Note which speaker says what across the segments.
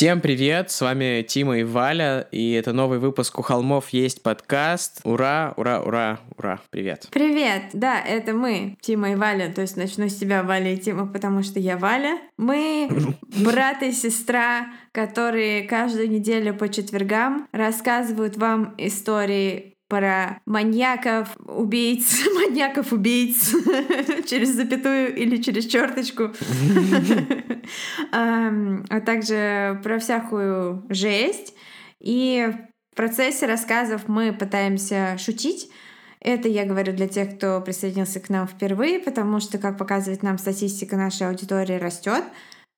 Speaker 1: Всем привет, с вами Тима и Валя, и это новый выпуск «У холмов есть подкаст». Ура, ура, ура, ура, привет.
Speaker 2: Привет, да, это мы, Тима и Валя, то есть начну с тебя, Валя и Тима, потому что я Валя. Мы брат и сестра, которые каждую неделю по четвергам рассказывают вам истории про маньяков, убийц, маньяков, убийц через запятую или через черточку, а также про всякую жесть. И в процессе рассказов мы пытаемся шутить. Это я говорю для тех, кто присоединился к нам впервые, потому что, как показывает нам статистика, нашей аудитории растет.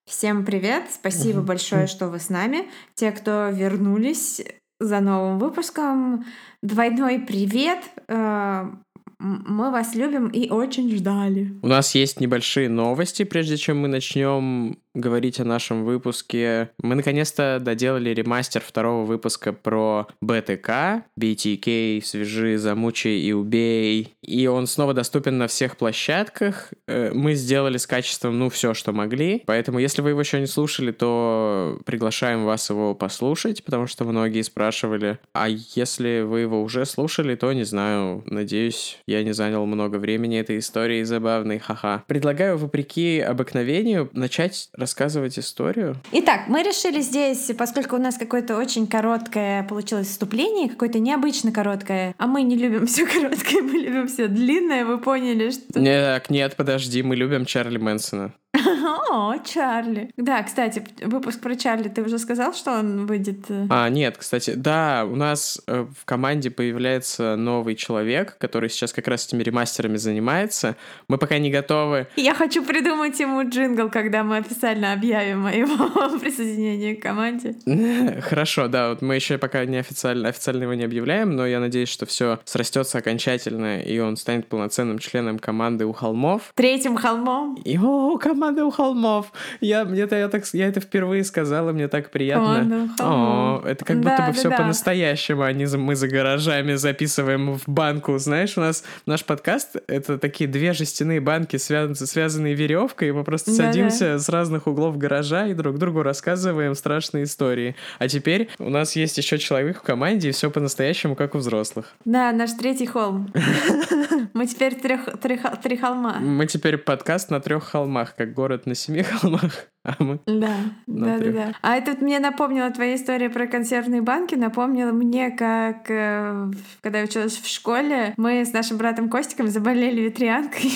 Speaker 2: Всем привет! Спасибо большое, что вы с нами. Те, кто вернулись за новым выпуском, Двойной привет! Э, мы вас любим и очень ждали.
Speaker 1: У нас есть небольшие новости, прежде чем мы начнем говорить о нашем выпуске. Мы наконец-то доделали ремастер второго выпуска про БТК, BTK, свяжи, замучи и убей. И он снова доступен на всех площадках. Э, мы сделали с качеством, ну, все, что могли. Поэтому, если вы его еще не слушали, то приглашаем вас его послушать, потому что многие спрашивали. А если вы его уже слушали, то не знаю, надеюсь, я не занял много времени этой истории забавной, ха-ха. Предлагаю, вопреки обыкновению, начать рассказывать историю.
Speaker 2: Итак, мы решили здесь, поскольку у нас какое-то очень короткое получилось вступление, какое-то необычно короткое, а мы не любим все короткое, мы любим все длинное, вы поняли, что...
Speaker 1: Нет, нет, подожди, мы любим Чарли Мэнсона.
Speaker 2: О, Чарли. Да, кстати, выпуск про Чарли, ты уже сказал, что он выйдет? Э?
Speaker 1: А, нет, кстати, да, у нас э, в команде появляется новый человек, который сейчас как раз этими ремастерами занимается. Мы пока не готовы.
Speaker 2: Я хочу придумать ему джингл, когда мы официально объявим о его присоединении к команде.
Speaker 1: Хорошо, да, вот мы еще пока не официально, официально его не объявляем, но я надеюсь, что все срастется окончательно, и он станет полноценным членом команды у холмов.
Speaker 2: Третьим холмом.
Speaker 1: И о, команда у холмов. Я, мне -то, я, так, я это впервые сказала, мне так приятно. О, это как будто да, бы да, все да. по-настоящему, а не мы за гаражами записываем в банку. Знаешь, у нас наш подкаст — это такие две жестяные банки, связанные, связанные веревкой, и мы просто да, садимся да. с разных углов гаража и друг другу рассказываем страшные истории. А теперь у нас есть еще человек в команде, и все по-настоящему, как у взрослых.
Speaker 2: Да, наш третий холм. Мы теперь три холма.
Speaker 1: Мы теперь подкаст на трех холмах, как город на семи холмах. А мы
Speaker 2: да, да, да, да. А это мне напомнила твоя история про консервные банки, напомнила мне, как э, когда я училась в школе, мы с нашим братом Костиком заболели ветрянкой,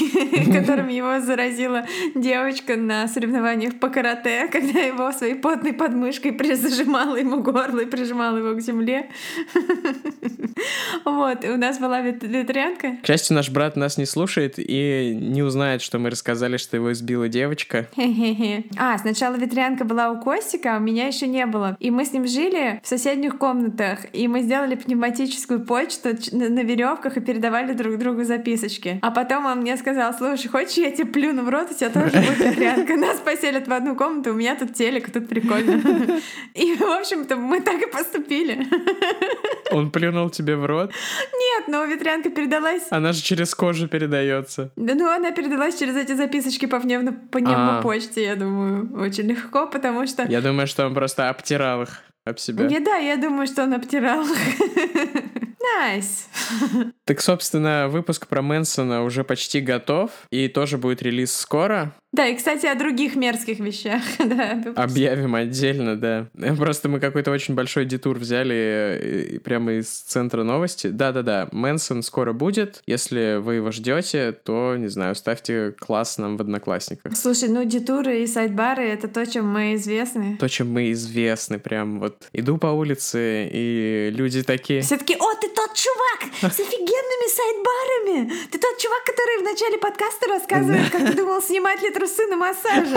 Speaker 2: которым его заразила девочка на соревнованиях по карате, когда его своей потной подмышкой зажимала ему горло и прижимала его к земле. Вот, и у нас была ветрянка.
Speaker 1: К счастью, наш брат нас не слушает и не узнает, что мы рассказали, что его избила девочка.
Speaker 2: А, сначала ветрянка была у Костика, а у меня еще не было. И мы с ним жили в соседних комнатах, и мы сделали пневматическую почту на веревках и передавали друг другу записочки. А потом он мне сказал, слушай, хочешь, я тебе плюну в рот, у тебя тоже будет ветрянка. Нас поселят в одну комнату, у меня тут телек, тут прикольно. И, в общем-то, мы так и поступили.
Speaker 1: Он плюнул тебе в рот?
Speaker 2: Нет, но ветрянка передалась.
Speaker 1: Она же через кожу передается.
Speaker 2: Да, ну она передалась через эти записочки по пневмопочте, я думаю очень легко, потому что...
Speaker 1: Я думаю, что он просто обтирал их об себя.
Speaker 2: Не, да, я думаю, что он обтирал их. Nice.
Speaker 1: Nice. Так, собственно, выпуск про Мэнсона уже почти готов, и тоже будет релиз скоро.
Speaker 2: Да, и, кстати, о других мерзких вещах. да,
Speaker 1: Объявим отдельно, да. Просто мы какой-то очень большой детур взяли э, прямо из центра новости. Да-да-да, Мэнсон скоро будет. Если вы его ждете, то, не знаю, ставьте класс нам в Одноклассниках.
Speaker 2: Слушай, ну детуры и сайдбары — это то, чем мы известны.
Speaker 1: То, чем мы известны, прям вот. Иду по улице, и люди такие...
Speaker 2: Все таки о, ты тот чувак с офигенными сайдбарами! Ты тот чувак, который в начале подкаста рассказывает, как ты думал, снимать ли трусы на массаже.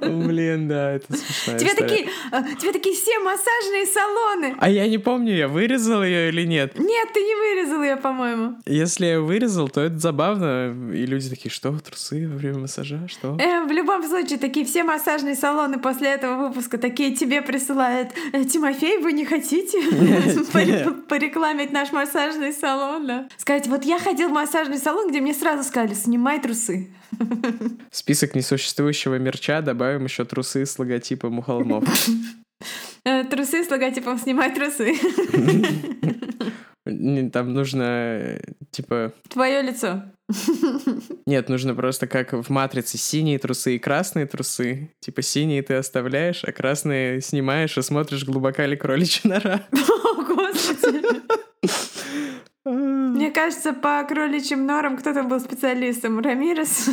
Speaker 1: Блин, да, это смешно.
Speaker 2: Тебе такие, а, тебе такие все массажные салоны.
Speaker 1: А я не помню, я вырезал ее или нет.
Speaker 2: Нет, ты не вырезал ее, по-моему.
Speaker 1: Если я вырезал, то это забавно. И люди такие, что, трусы во время массажа, что?
Speaker 2: Э, в любом случае, такие все массажные салоны после этого выпуска такие тебе присылают. «Э, Тимофей, вы не хотите порекламить наш массажный салон, да? Сказать, вот я ходил в массажный салон, где мне сразу сказали, снимай трусы. Трусы.
Speaker 1: В список несуществующего мерча добавим еще трусы с логотипом у холмов.
Speaker 2: Э, Трусы с логотипом «Снимай трусы».
Speaker 1: Там нужно, э, типа...
Speaker 2: Твое лицо.
Speaker 1: Нет, нужно просто как в «Матрице» синие трусы и красные трусы. Типа синие ты оставляешь, а красные снимаешь и смотришь, глубока ли кроличья нора.
Speaker 2: О, Господи. Мне кажется, по кроличьим норам кто-то был специалистом. Рамирес.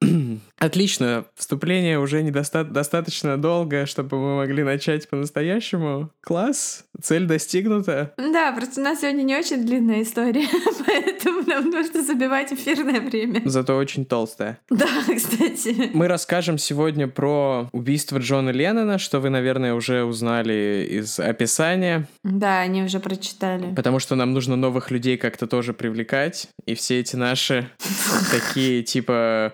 Speaker 1: Отлично, вступление уже недоста- достаточно долго, чтобы мы могли начать по-настоящему. Класс, цель достигнута.
Speaker 2: Да, просто у нас сегодня не очень длинная история, поэтому нам нужно забивать эфирное время.
Speaker 1: Зато очень толстая.
Speaker 2: Да, кстати.
Speaker 1: Мы расскажем сегодня про убийство Джона Леннона, что вы, наверное, уже узнали из описания,
Speaker 2: Да, они уже прочитали.
Speaker 1: потому что нам нужно новых людей как-то тоже привлекать. И все эти наши такие, типа,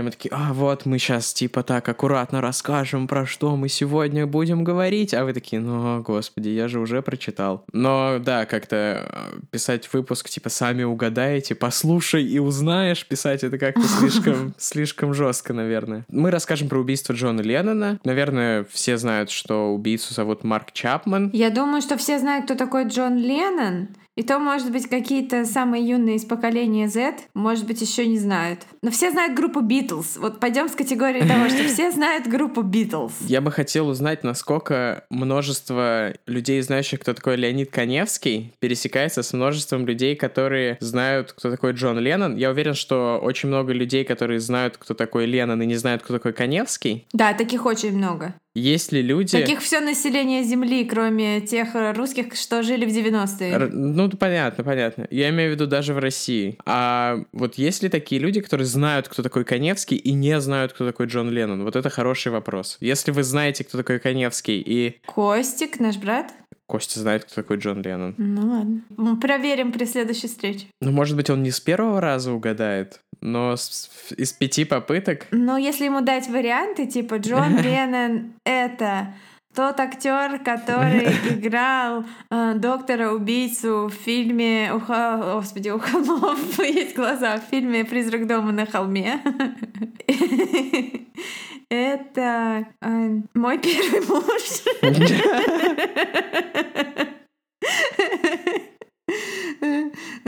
Speaker 1: вначале мы такие, а вот мы сейчас, типа, так аккуратно расскажем, про что мы сегодня будем говорить. А вы такие, ну, господи, я же уже прочитал. Но, да, как-то э, писать выпуск, типа, сами угадаете, послушай и узнаешь, писать это как-то слишком, слишком жестко, наверное. Мы расскажем про убийство Джона Леннона. Наверное, все знают, что убийцу зовут Марк Чапман.
Speaker 2: Я думаю, что все знают, кто такой Джон Леннон. И то, может быть, какие-то самые юные из поколения Z, может быть, еще не знают. Но все знают группу Битлз. Вот пойдем с категории того, что все знают группу Битлз.
Speaker 1: Я бы хотел узнать, насколько множество людей, знающих, кто такой Леонид Коневский, пересекается с множеством людей, которые знают, кто такой Джон Леннон. Я уверен, что очень много людей, которые знают, кто такой Леннон и не знают, кто такой Коневский.
Speaker 2: Да, таких очень много.
Speaker 1: Есть ли люди...
Speaker 2: Таких все население Земли, кроме тех русских, что жили в 90-е.
Speaker 1: Р- Ну, понятно, понятно. Я имею в виду даже в России. А вот есть ли такие люди, которые знают, кто такой Коневский, и не знают, кто такой Джон Леннон? Вот это хороший вопрос. Если вы знаете, кто такой Коневский, и
Speaker 2: Костик, наш брат.
Speaker 1: Костя знает, кто такой Джон Леннон,
Speaker 2: Ну ладно. Мы проверим при следующей встрече.
Speaker 1: ну, может быть, он не с первого раза угадает, но с- из пяти попыток...
Speaker 2: Но если ему дать варианты, типа Джон Леннон — это тот актер, который играл э, доктора-убийцу в фильме... У хо- Господи, у холмов есть глаза. В фильме «Призрак дома на холме». Это э, мой первый муж.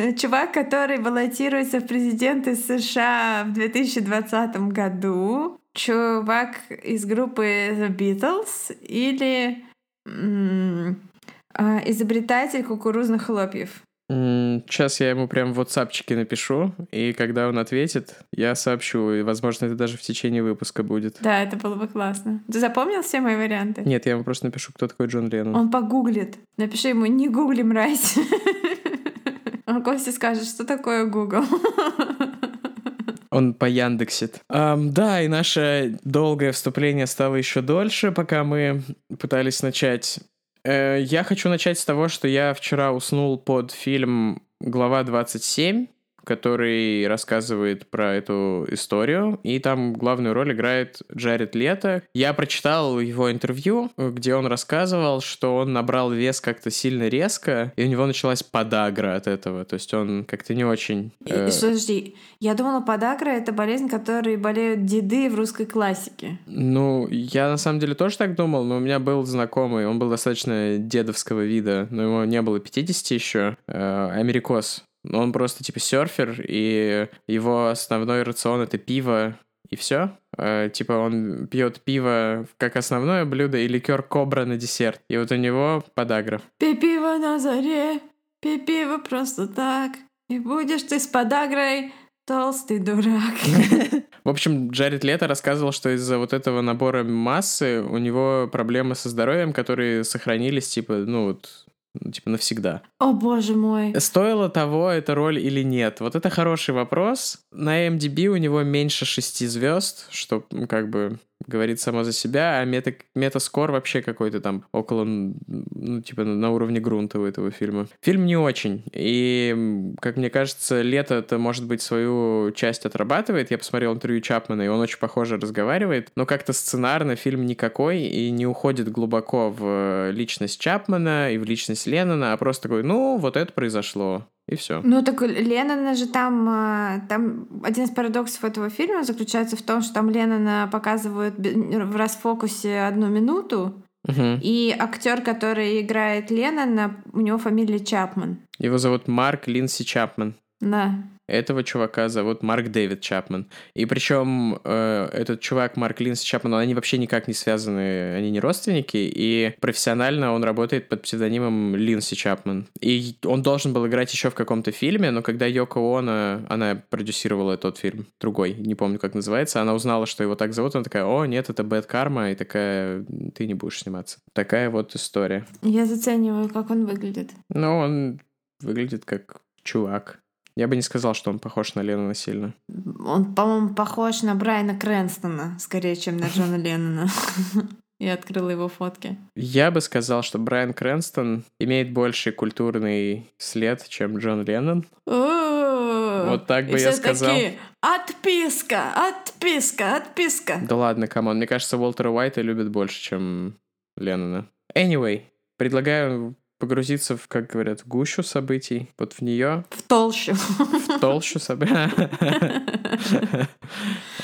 Speaker 2: Чувак, который баллотируется в президенты США в 2020 году. Чувак из группы The Beatles или а, изобретатель кукурузных хлопьев.
Speaker 1: Сейчас я ему прям в WhatsAppчике напишу, и когда он ответит, я сообщу, и, возможно, это даже в течение выпуска будет.
Speaker 2: Да, это было бы классно. Ты запомнил все мои варианты?
Speaker 1: Нет, я ему просто напишу, кто такой Джон Леннон.
Speaker 2: Он погуглит. Напиши ему «Не гугли, мразь». А Костя скажет, что такое Google.
Speaker 1: Он по Яндексит. Ам, да, и наше долгое вступление стало еще дольше, пока мы пытались начать. Э, я хочу начать с того, что я вчера уснул под фильм «Глава 27», который рассказывает про эту историю, и там главную роль играет Джаред Лето. Я прочитал его интервью, где он рассказывал, что он набрал вес как-то сильно резко, и у него началась подагра от этого, то есть он как-то не очень... Э,
Speaker 2: Подожди, я думала, подагра — это болезнь, которой болеют деды в русской классике.
Speaker 1: Ну, я на самом деле тоже так думал, но у меня был знакомый, он был достаточно дедовского вида, но ему не было 50 еще, э, америкос. Он просто типа серфер, и его основной рацион это пиво и все. типа он пьет пиво как основное блюдо и ликер кобра на десерт. И вот у него подагра.
Speaker 2: Пей пиво на заре, пей пиво просто так, и будешь ты с подагрой толстый дурак.
Speaker 1: В общем, Джаред Лето рассказывал, что из-за вот этого набора массы у него проблемы со здоровьем, которые сохранились, типа, ну вот, ну, типа навсегда.
Speaker 2: О боже мой.
Speaker 1: Стоило того эта роль или нет? Вот это хороший вопрос. На MDB у него меньше шести звезд, что как бы говорит само за себя, а мета, метаскор вообще какой-то там около, ну, типа на уровне грунта у этого фильма. Фильм не очень, и, как мне кажется, лето это, может быть, свою часть отрабатывает. Я посмотрел интервью Чапмана, и он очень похоже разговаривает, но как-то сценарно фильм никакой и не уходит глубоко в личность Чапмана и в личность Леннона, а просто такой, ну, вот это произошло. И все.
Speaker 2: Ну так Леннона же там, а, там один из парадоксов этого фильма заключается в том, что там Леннона показывают в расфокусе одну минуту,
Speaker 1: Мгм.
Speaker 2: и актер, который играет Леннона, у него фамилия Чапман.
Speaker 1: Его зовут Марк Линси Чапман.
Speaker 2: Да.
Speaker 1: Этого чувака зовут Марк Дэвид Чапман. И причем э, этот чувак Марк Линси Чапман, они вообще никак не связаны, они не родственники, и профессионально он работает под псевдонимом Линси Чапман. И он должен был играть еще в каком-то фильме, но когда Йоко Оно, она продюсировала тот фильм, другой, не помню, как называется, она узнала, что его так зовут, она такая, о, нет, это Бэт Карма, и такая, ты не будешь сниматься. Такая вот история.
Speaker 2: Я зацениваю, как он выглядит.
Speaker 1: Но он выглядит как чувак. Я бы не сказал, что он похож на Леннона сильно.
Speaker 2: Он, по-моему, похож на Брайана Крэнстона, скорее, чем на Джона Леннона. Я открыла его фотки.
Speaker 1: Я бы сказал, что Брайан Крэнстон имеет больший культурный след, чем Джон Леннон.
Speaker 2: Вот
Speaker 1: так бы я сказал.
Speaker 2: Отписка, отписка, отписка.
Speaker 1: Да ладно, come on. Мне кажется, Уолтера Уайта любят больше, чем Леннона. Anyway, предлагаю погрузиться в, как говорят, в гущу событий, вот в нее,
Speaker 2: В толщу.
Speaker 1: в толщу событий.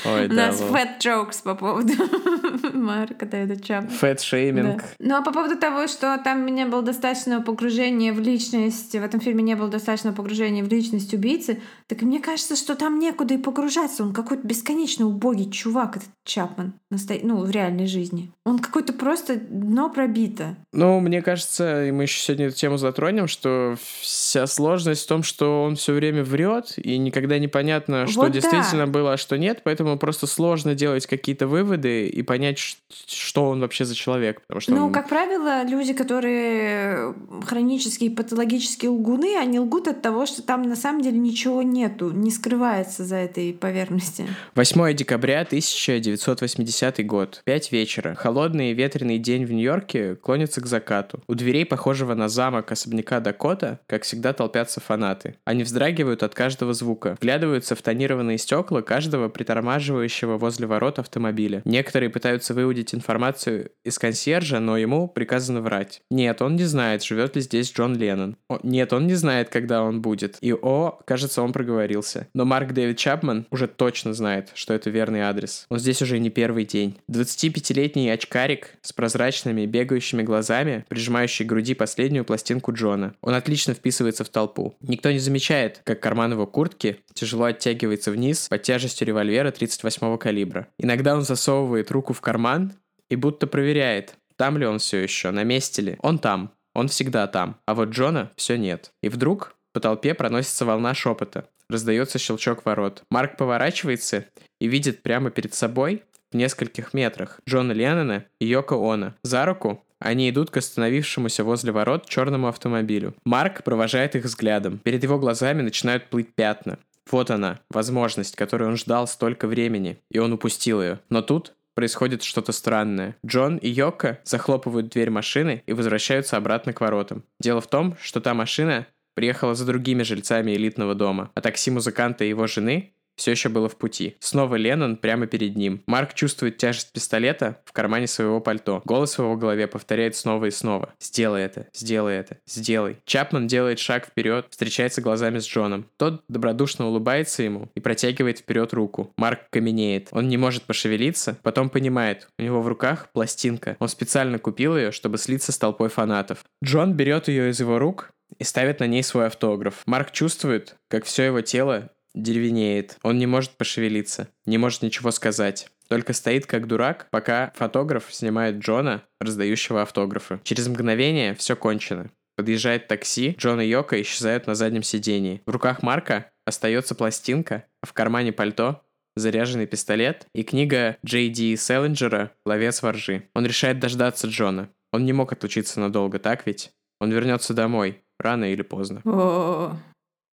Speaker 1: Ой,
Speaker 2: У
Speaker 1: да,
Speaker 2: нас
Speaker 1: lol.
Speaker 2: fat jokes по поводу Марка Дэвида Чапмана.
Speaker 1: Fat-shaming.
Speaker 2: Да. Ну а по поводу того, что там не было достаточного погружения в личность, в этом фильме не было достаточного погружения в личность убийцы, так мне кажется, что там некуда и погружаться. Он какой-то бесконечно убогий чувак, этот Чапман, насто- ну, в реальной жизни. Он какой-то просто дно пробито.
Speaker 1: Ну, мне кажется, и мы еще сегодня эту тему затронем, что вся сложность в том, что он все время врет, и никогда непонятно, что
Speaker 2: Вот да.
Speaker 1: действительно было, а что нет, поэтому просто сложно делать какие-то выводы и понять, что он вообще за человек. Потому что
Speaker 2: Ну,
Speaker 1: он-
Speaker 2: как правило, люди, которые хронические патологические лгуны, они лгут от того, что там на самом деле ничего нету, не скрывается за этой поверхности.
Speaker 1: 8 декабря 1980 год. 5 вечера. Холодный и ветреный день в Нью-Йорке клонится к закату. У дверей похожего на замок особняка Дакота, как всегда, толпятся фанаты. Они вздрагивают от каждого звука, вглядываются в тонированные стекла каждого притормаживающего возле ворот автомобиля. Некоторые пытаются выудить информацию из консьержа, но ему приказано врать. Нет, он не знает, живет ли здесь Джон Леннон. О, нет, он не знает, когда он будет. И о, кажется, он проговорился. Но Марк Дэвид Чапман уже точно знает, что это верный адрес. Он здесь уже не первый день. 25-летний очкарик с прозрачными бегающими глазами, прижимающий к груди последнюю пластинку Джона. Он отлично вписывается в толпу. Никто не замечает, как карман его куртки тяжело оттягивается вниз под тяжестью револьвера 38-го калибра. Иногда он засовывает руку в карман и будто проверяет, там ли он все еще, на месте ли. Он там, он всегда там, а вот Джона все нет. И вдруг по толпе проносится волна шепота. Раздается щелчок ворот. Марк поворачивается и видит прямо перед собой, в нескольких метрах, Джона Леннона и Йоко Оно. За руку они идут к остановившемуся возле ворот черному автомобилю. Марк провожает их взглядом. Перед его глазами начинают плыть пятна. Вот она, возможность, которую он ждал столько времени, и он упустил ее. Но тут происходит что-то странное. Джон и Йока захлопывают дверь машины и возвращаются обратно к воротам. Дело в том, что та машина приехала за другими жильцами элитного дома, а такси музыканта и его жены все еще было в пути. Снова Леннон прямо перед ним. Марк чувствует тяжесть пистолета в кармане своего пальто. Голос в его голове повторяет снова и снова. «Сделай это, сделай это, сделай». Чапман делает шаг вперед, встречается глазами с Джоном. Тот добродушно улыбается ему и протягивает вперед руку. Марк каменеет. Он не может пошевелиться, потом понимает, у него в руках пластинка. Он специально купил ее, чтобы слиться с толпой фанатов. Джон берет ее из его рук и ставит на ней свой автограф. Марк чувствует, как все его тело деревенеет. Он не может пошевелиться, не может ничего сказать. Только стоит как дурак, пока фотограф снимает Джона, раздающего автографы. Через мгновение все кончено. Подъезжает такси, Джон и Йока исчезают на заднем сидении. В руках Марка остается пластинка, а в кармане пальто заряженный пистолет и книга Джей Ди Селлинджера «Ловец воржи». Он решает дождаться Джона. Он не мог отлучиться надолго, так ведь? Он вернется домой, рано или поздно.
Speaker 2: О,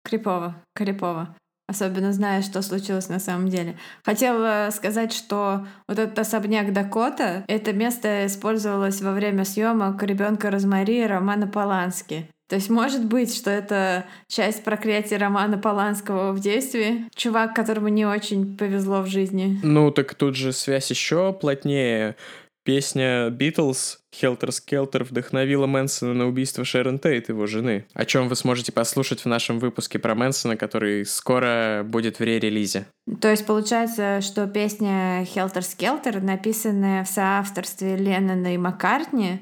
Speaker 2: крипово, крипово. Особенно зная, что случилось на самом деле. Хотела сказать, что вот этот особняк Дакота, это место использовалось во время съемок ребенка Розмари и Романа Полански. То есть может быть, что это часть проклятия Романа Поланского в действии. Чувак, которому не очень повезло в жизни.
Speaker 1: Ну, так тут же связь еще плотнее. Песня Beatles Helter Skelter вдохновила Мэнсона на убийство Шерон Тейт, его жены, о чем вы сможете послушать в нашем выпуске про Мэнсона, который скоро будет в ре-релизе.
Speaker 2: То есть получается, что песня Helter Skelter, написанная в соавторстве Леннона и Маккартни,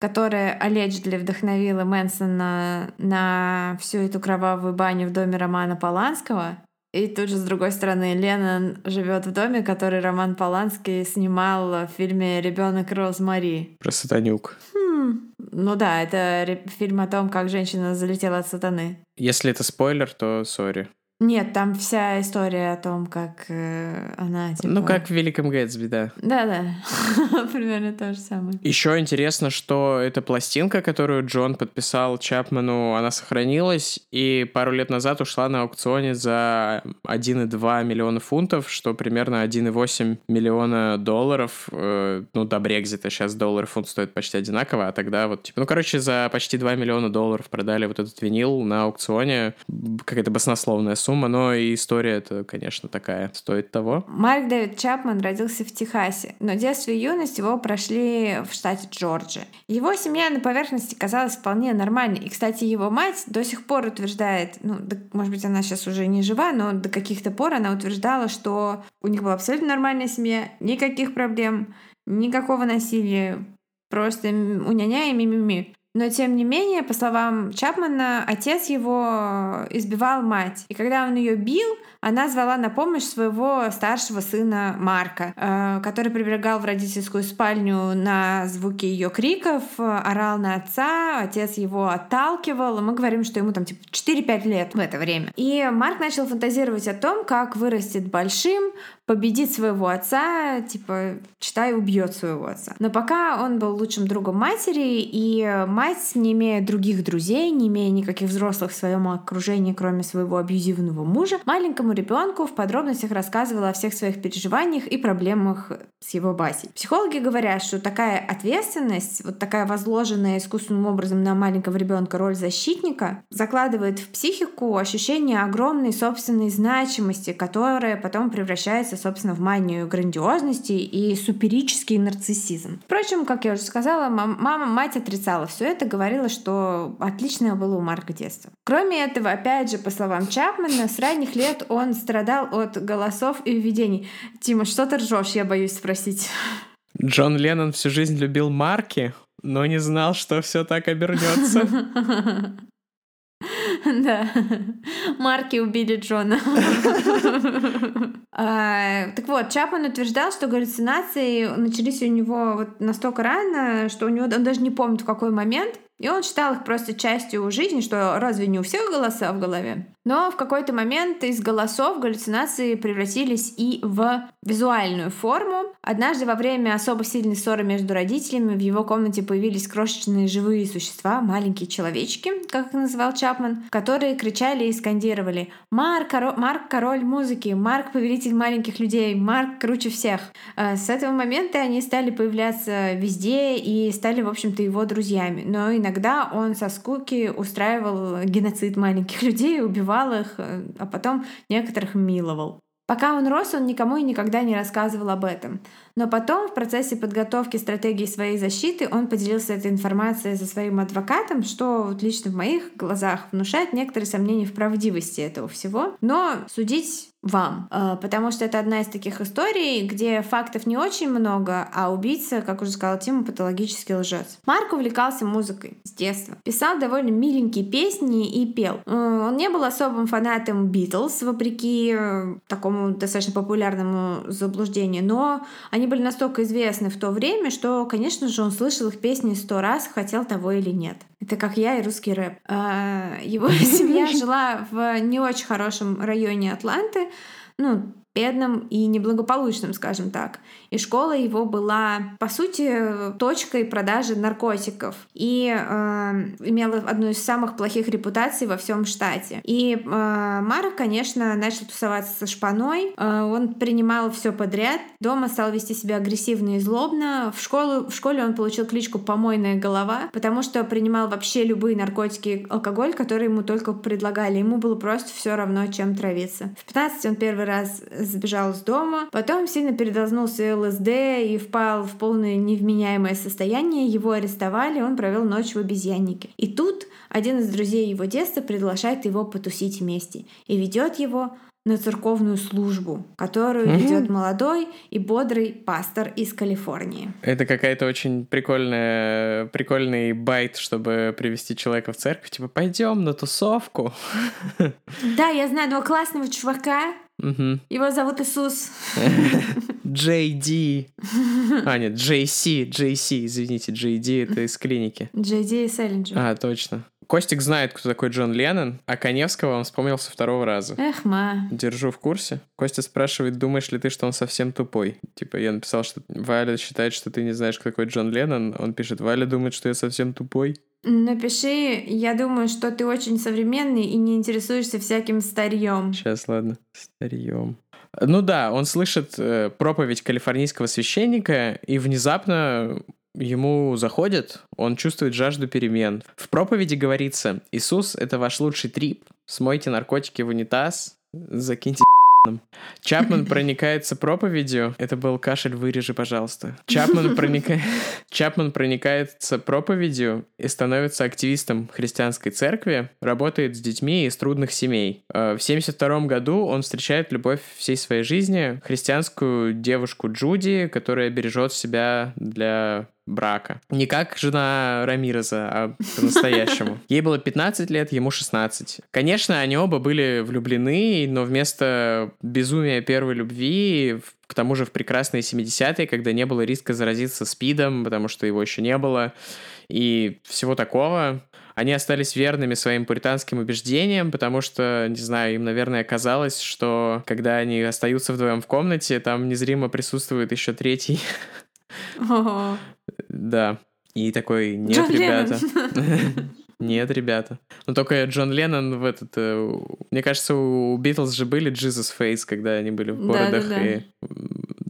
Speaker 2: которая allegedly вдохновила Мэнсона на всю эту кровавую баню в доме Романа Поланского. И тут же, с другой стороны, Леннон живет в доме, который Роман Поланский снимал в фильме Ребенок Розмари.
Speaker 1: Про сатанюк.
Speaker 2: Хм. Ну да, это фильм о том, как женщина залетела от сатаны.
Speaker 1: Если это спойлер, то сори.
Speaker 2: Нет, там вся история о том, как э, она типа...
Speaker 1: Ну, как в Великом Гэтсби, да.
Speaker 2: Да-да, примерно то же самое.
Speaker 1: Еще интересно, что эта пластинка, которую Джон подписал Чапману, она сохранилась и пару лет назад ушла на аукционе за 1,2 миллиона фунтов, что примерно 1,8 миллиона долларов. Э, ну, до Брекзита сейчас доллар и фунт стоят почти одинаково, а тогда вот, типа, ну, короче, за почти 2 миллиона долларов продали вот этот винил на аукционе. Какая-то баснословная сумма сумма, но и история это, конечно, такая, стоит того.
Speaker 2: Марк Дэвид Чапман родился в Техасе, но детство и юность его прошли в штате Джорджия. Его семья на поверхности казалась вполне нормальной. И, кстати, его мать до сих пор утверждает, ну, да, может быть, она сейчас уже не жива, но до каких-то пор она утверждала, что у них была абсолютно нормальная семья, никаких проблем, никакого насилия, просто уняня и мимими. Но, тем не менее, по словам Чапмана, отец его избивал мать. И когда он ее бил, она звала на помощь своего старшего сына Марка, э, который прибегал в родительскую спальню на звуки ее криков, орал на отца, отец его отталкивал. Мы говорим, что ему там типа 4-5 лет в это время. И Марк начал фантазировать о том, как вырастет большим, победит своего отца, типа, читай, убьет своего отца. Но пока он был лучшим другом матери, и мать, не имея других друзей, не имея никаких взрослых в своем окружении, кроме своего абьюзивного мужа, маленькому ребенку в подробностях рассказывала о всех своих переживаниях и проблемах с его басей. Психологи говорят, что такая ответственность, вот такая возложенная искусственным образом на маленького ребенка роль защитника, закладывает в психику ощущение огромной собственной значимости, которая потом превращается собственно, в манию грандиозности и суперический нарциссизм. Впрочем, как я уже сказала, мама, мать отрицала все это, говорила, что отличное было у Марка детство. Кроме этого, опять же, по словам Чапмана, с ранних лет он страдал от голосов и видений. Тима, что ты ржешь, я боюсь спросить.
Speaker 1: Джон Леннон всю жизнь любил марки, но не знал, что все так обернется.
Speaker 2: Да. Марки убили Джона. а, так вот, Чапман утверждал, что галлюцинации начались у него вот настолько рано, что у него он даже не помнит в какой момент. И он считал их просто частью жизни, что разве не у всех голоса в голове? Но в какой-то момент из голосов галлюцинации превратились и в визуальную форму. Однажды во время особо сильной ссоры между родителями в его комнате появились крошечные живые существа, маленькие человечки, как их называл Чапман, которые кричали и скандировали «Марк, коро... Марк король музыки! Марк повелитель маленьких людей! Марк круче всех!» а С этого момента они стали появляться везде и стали, в общем-то, его друзьями. Но иногда он со скуки устраивал геноцид маленьких людей, убивал убивал их, э, а потом некоторых миловал. Пока он рос, он никому и никогда не рассказывал об этом. Но потом, в процессе подготовки стратегии своей защиты, он поделился этой информацией со своим адвокатом, что вот лично в моих глазах внушает некоторые сомнения в правдивости этого всего. Но судить вам, э, потому что это одна из таких историй, где фактов не очень много, а убийца, как уже сказала Тима, патологический лжец. Марк увлекался музыкой с детства, писал довольно миленькие песни и пел. Э, он не был особым фанатом Битлз, вопреки э, такому достаточно популярному заблуждению, но они были настолько известны в то время, что, конечно же, он слышал их песни сто раз, хотел того или нет. Это как я и русский рэп. А, его семья жила в не очень хорошем районе Атланты, ну, бедным и неблагополучным, скажем так. И школа его была, по сути, точкой продажи наркотиков и э, имела одну из самых плохих репутаций во всем штате. И э, Марк, конечно, начал тусоваться со шпаной. Э, он принимал все подряд. Дома стал вести себя агрессивно и злобно. В, школу, в школе он получил кличку «Помойная голова», потому что принимал вообще любые наркотики алкоголь, которые ему только предлагали. Ему было просто все равно, чем травиться. В 15 он первый раз сбежал из дома. Потом сильно передознулся ЛСД и впал в полное невменяемое состояние. Его арестовали, он провел ночь в обезьяннике. И тут один из друзей его детства приглашает его потусить вместе и ведет его на церковную службу, которую mm-hmm. ведет молодой и бодрый пастор из Калифорнии.
Speaker 1: Это какая-то очень прикольная, прикольный байт, чтобы привести человека в церковь. Типа, пойдем на тусовку.
Speaker 2: Да, я знаю одного классного чувака. Угу. Его зовут Иисус.
Speaker 1: Джей Ди. А, нет, Джей Си, Джей Си, извините, Джей Ди это из клиники.
Speaker 2: Джей Ди и Селлинджер.
Speaker 1: А, точно. Костик знает, кто такой Джон Леннон, а Коневского он вспомнил со второго раза.
Speaker 2: Эх, ма.
Speaker 1: Держу в курсе. Костя спрашивает, думаешь ли ты, что он совсем тупой? Типа, я написал, что Валя считает, что ты не знаешь, кто такой Джон Леннон. Он пишет, Валя думает, что я совсем тупой.
Speaker 2: Напиши, я думаю, что ты очень современный и не интересуешься всяким старьем.
Speaker 1: Сейчас, ладно. Старьем. Ну да, он слышит э, проповедь калифорнийского священника, и внезапно ему заходит, он чувствует жажду перемен. В проповеди говорится, Иисус — это ваш лучший трип, смойте наркотики в унитаз, закиньте Чапман проникается проповедью. Это был кашель, вырежи, пожалуйста. Чапман, проника... Чапман проникается проповедью и становится активистом христианской церкви, работает с детьми из трудных семей. Э, в 72 году он встречает любовь всей своей жизни, христианскую девушку Джуди, которая бережет себя для брака. Не как жена Рамиреза, а по-настоящему. Ей было 15 лет, ему 16. Конечно, они оба были влюблены, но вместо безумия первой любви к тому же в прекрасные 70-е, когда не было риска заразиться спидом, потому что его еще не было, и всего такого, они остались верными своим пуританским убеждениям, потому что, не знаю, им, наверное, казалось, что когда они остаются вдвоем в комнате, там незримо присутствует еще третий да. И такой, нет, Джон ребята. Нет, ребята. Но только Джон Леннон в этот... Э, мне кажется, у Битлз же были Jesus Face, когда они были в бородах да, да, да. и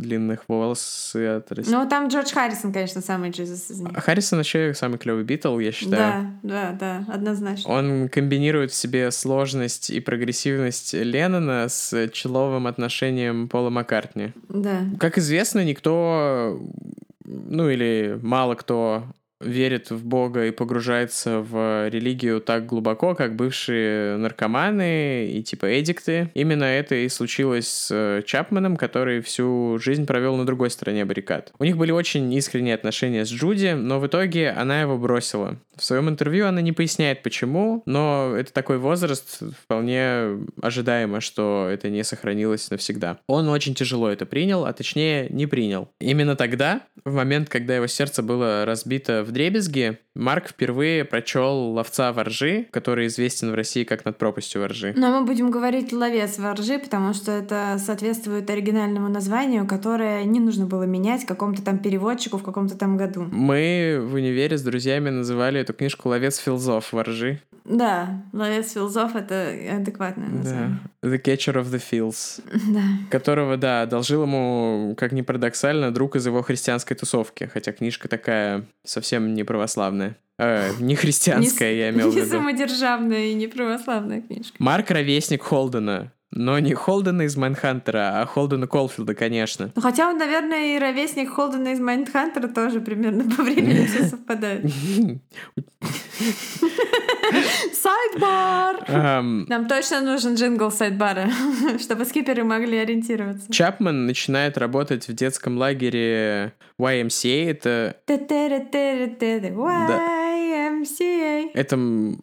Speaker 1: длинных волос отрастили.
Speaker 2: Ну, там Джордж Харрисон, конечно, самый Jesus из них.
Speaker 1: Харрисон вообще самый клевый Битл, я считаю.
Speaker 2: Да, да, да, однозначно.
Speaker 1: Он комбинирует в себе сложность и прогрессивность Леннона с человым отношением Пола Маккартни.
Speaker 2: Да.
Speaker 1: Как известно, никто ну или мало кто верит в Бога и погружается в религию так глубоко, как бывшие наркоманы и типа эдикты. Именно это и случилось с э, Чапманом, который всю жизнь провел на другой стороне баррикад. У них были очень искренние отношения с Джуди, но в итоге она его бросила. В своем интервью она не поясняет, почему, но это такой возраст, вполне ожидаемо, что это не сохранилось навсегда. Он очень тяжело это принял, а точнее не принял. Именно тогда, в момент, когда его сердце было разбито в дребезги, Марк впервые прочел «Ловца воржи», который известен в России как «Над пропастью воржи».
Speaker 2: Но мы будем говорить «Ловец воржи», потому что это соответствует оригинальному названию, которое не нужно было менять какому-то там переводчику в каком-то там году.
Speaker 1: Мы в универе с друзьями называли эту книжку «Ловец feels ов во ржи».
Speaker 2: Да, «Ловец филзов» — это адекватное название.
Speaker 1: Да. «The Catcher of the Feels».
Speaker 2: Да.
Speaker 1: Которого, да, одолжил ему, как ни парадоксально, друг из его христианской тусовки, хотя книжка такая совсем не православная. Э, не христианская, я имел в виду.
Speaker 2: Не самодержавная и не православная книжка.
Speaker 1: Марк — ровесник Холдена. Но не Холдена из Mindhunter а, а Холдена Колфилда, конечно.
Speaker 2: Ну, хотя он, наверное, и ровесник Холдена из Mindhunter а тоже примерно по времени все совпадает. Sidebar! Нам точно нужен джингл sidebar а, чтобы скиперы могли ориентироваться.
Speaker 1: Чапман начинает работать в детском лагере YMCA. Это...
Speaker 2: YMCA.
Speaker 1: Это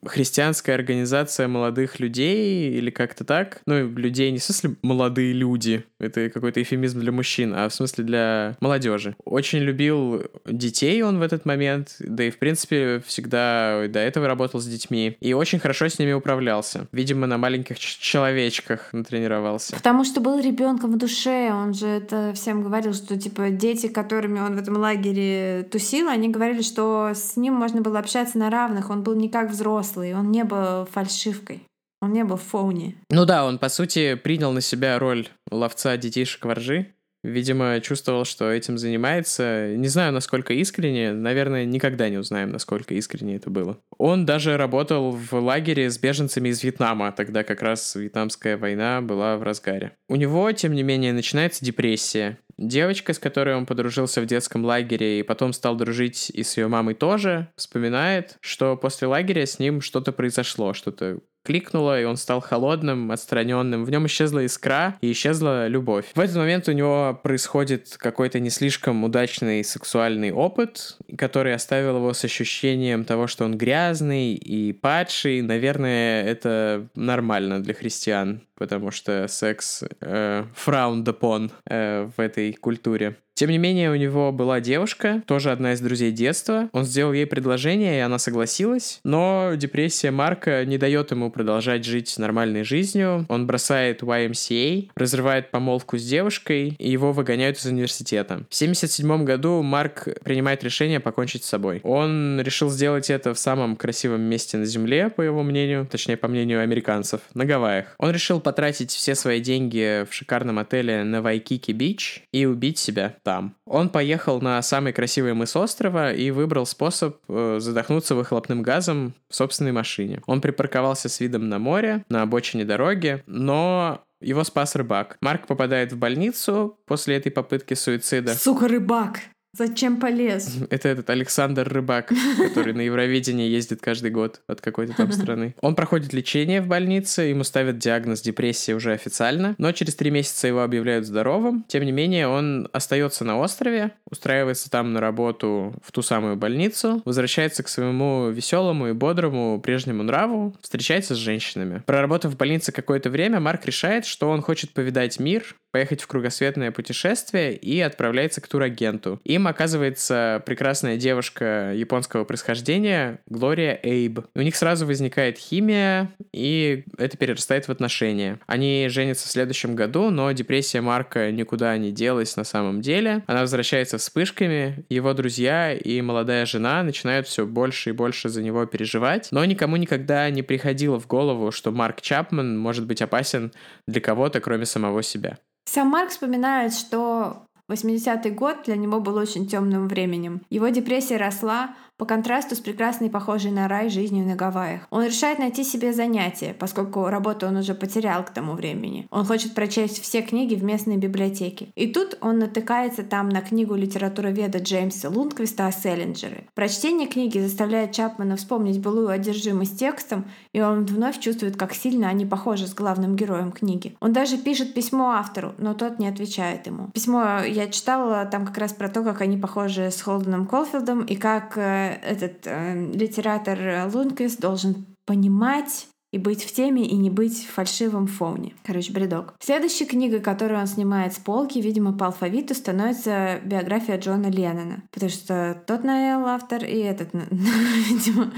Speaker 1: христианская организация молодых людей или как-то так. Ну, людей не в смысле молодые люди, это какой-то эвфемизм для мужчин, а в смысле для молодежи. Очень любил детей он в этот момент, да и в принципе всегда до этого работал с детьми. И очень хорошо с ними управлялся. Видимо, на маленьких человечках натренировался.
Speaker 2: Потому что был ребенком в душе. Он же это всем говорил, что типа дети, которыми он в этом лагере тусил, они говорили, что с ним можно было общаться на равных. Он был не как взрослый, он не был фальшивкой. Он не был в фоуне.
Speaker 1: Ну да, он, по сути, принял на себя роль ловца детишек воржи, Видимо, чувствовал, что этим занимается. Не знаю, насколько искренне. Наверное, никогда не узнаем, насколько искренне это было. Он даже работал в лагере с беженцами из Вьетнама. Тогда как раз Вьетнамская война была в разгаре. У него, тем не менее, начинается депрессия. Девочка, с которой он подружился в детском лагере и потом стал дружить и с ее мамой тоже, вспоминает, что после лагеря с ним что-то произошло, что-то кликнуло, и он стал холодным, отстраненным. В нем исчезла искра и исчезла любовь. В этот момент у него происходит какой-то не слишком удачный сексуальный опыт, который оставил его с ощущением того, что он грязный и падший. Наверное, это нормально для христиан, потому что секс э, frowned upon э, в этой культуре. Тем не менее, у него была девушка, тоже одна из друзей детства. Он сделал ей предложение, и она согласилась. Но депрессия Марка не дает ему продолжать жить нормальной жизнью. Он бросает YMCA, разрывает помолвку с девушкой, и его выгоняют из университета. В 1977 году Марк принимает решение покончить с собой. Он решил сделать это в самом красивом месте на Земле, по его мнению, точнее, по мнению американцев, на Гавайях. Он решил потратить все свои деньги в шикарном отеле на Вайкики-Бич и убить себя там. Он поехал на самый красивый мыс острова и выбрал способ э, задохнуться выхлопным газом в собственной машине. Он припарковался с видом на море, на обочине дороги, но его спас рыбак. Марк попадает в больницу после этой попытки суицида.
Speaker 2: Сука, рыбак! Зачем полез?
Speaker 1: Это этот Александр Рыбак, который на Евровидении ездит каждый год от какой-то там страны. Он проходит лечение в больнице, ему ставят диагноз депрессия уже официально, но через три месяца его объявляют здоровым. Тем не менее, он остается на острове, устраивается там на работу в ту самую больницу, возвращается к своему веселому и бодрому прежнему нраву, встречается с женщинами. Проработав в больнице какое-то время, Марк решает, что он хочет повидать мир, поехать в кругосветное путешествие и отправляется к турагенту. Им оказывается прекрасная девушка японского происхождения Глория Эйб. у них сразу возникает химия, и это перерастает в отношения. Они женятся в следующем году, но депрессия Марка никуда не делась на самом деле. Она возвращается вспышками, его друзья и молодая жена начинают все больше и больше за него переживать, но никому никогда не приходило в голову, что Марк Чапман может быть опасен для кого-то, кроме самого себя.
Speaker 2: Сам Марк вспоминает, что 80-й год для него был очень темным временем. Его депрессия росла, по контрасту с прекрасной, похожей на рай жизнью на Гавайях. Он решает найти себе занятие, поскольку работу он уже потерял к тому времени. Он хочет прочесть все книги в местной библиотеке. И тут он натыкается там на книгу литературоведа Джеймса Лундквиста о Селлинджере. Прочтение книги заставляет Чапмана вспомнить былую одержимость текстом, и он вновь чувствует, как сильно они похожи с главным героем книги. Он даже пишет письмо автору, но тот не отвечает ему. Письмо я читала там как раз про то, как они похожи с Холденом Колфилдом и как э, этот э, литератор Лунквист должен понимать и быть в теме, и не быть в фальшивом фоне. Короче, бредок. Следующей книгой, которую он снимает с полки, видимо, по алфавиту, становится биография Джона Леннона. Потому что тот Наэл автор и этот, видимо.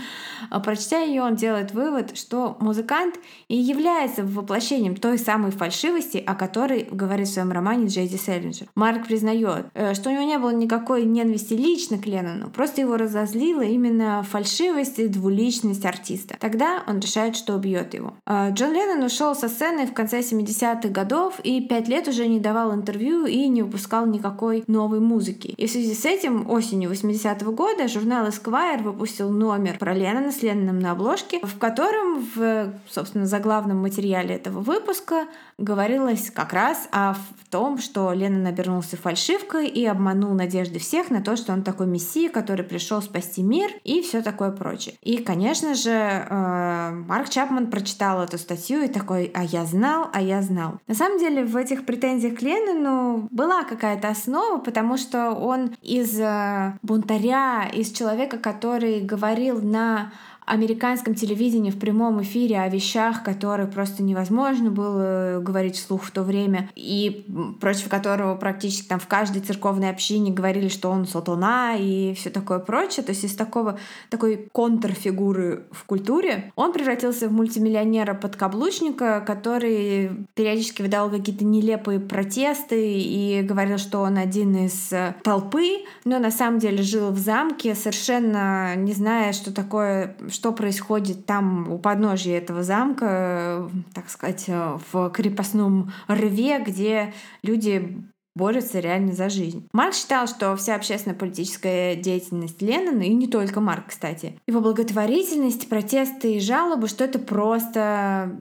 Speaker 2: А прочтя ее, он делает вывод, что музыкант и является воплощением той самой фальшивости, о которой говорит в своем романе Джейди Селлинджер. Марк признает, э, что у него не было никакой ненависти лично к Леннону, просто его разозлила именно фальшивость и двуличность артиста. Тогда он решает, что убьет его. А, Джон Леннон ушел со сцены в конце 70-х годов и пять лет уже не давал интервью и не выпускал никакой новой музыки. И в связи с этим осенью 80-го года журнал Esquire выпустил номер про Леннона с Ленноном на обложке, в котором в, собственно, заглавном материале этого выпуска говорилось как раз о том, что Леннон обернулся фальшивкой и обманул надежды всех на то, что он такой мессия, который пришел спасти мир и все такое прочее. И, конечно же, э, Марк Чапман прочитал эту статью и такой, а я знал, а я знал. На самом деле в этих претензиях к Леннону была какая-то основа, потому что он из э, бунтаря, из человека, который говорил на американском телевидении в прямом эфире о вещах, которые просто невозможно было говорить вслух в то время, и против которого практически там в каждой церковной общине говорили, что он сатана и все такое прочее. То есть из такого, такой контрфигуры в культуре он превратился в мультимиллионера-подкаблучника, который периодически выдал какие-то нелепые протесты и говорил, что он один из толпы, но на самом деле жил в замке, совершенно не зная, что такое, что происходит там у подножия этого замка, так сказать, в крепостном рве, где люди борются реально за жизнь. Марк считал, что вся общественно-политическая деятельность Леннона, и не только Марк, кстати, его благотворительность, протесты и жалобы, что это просто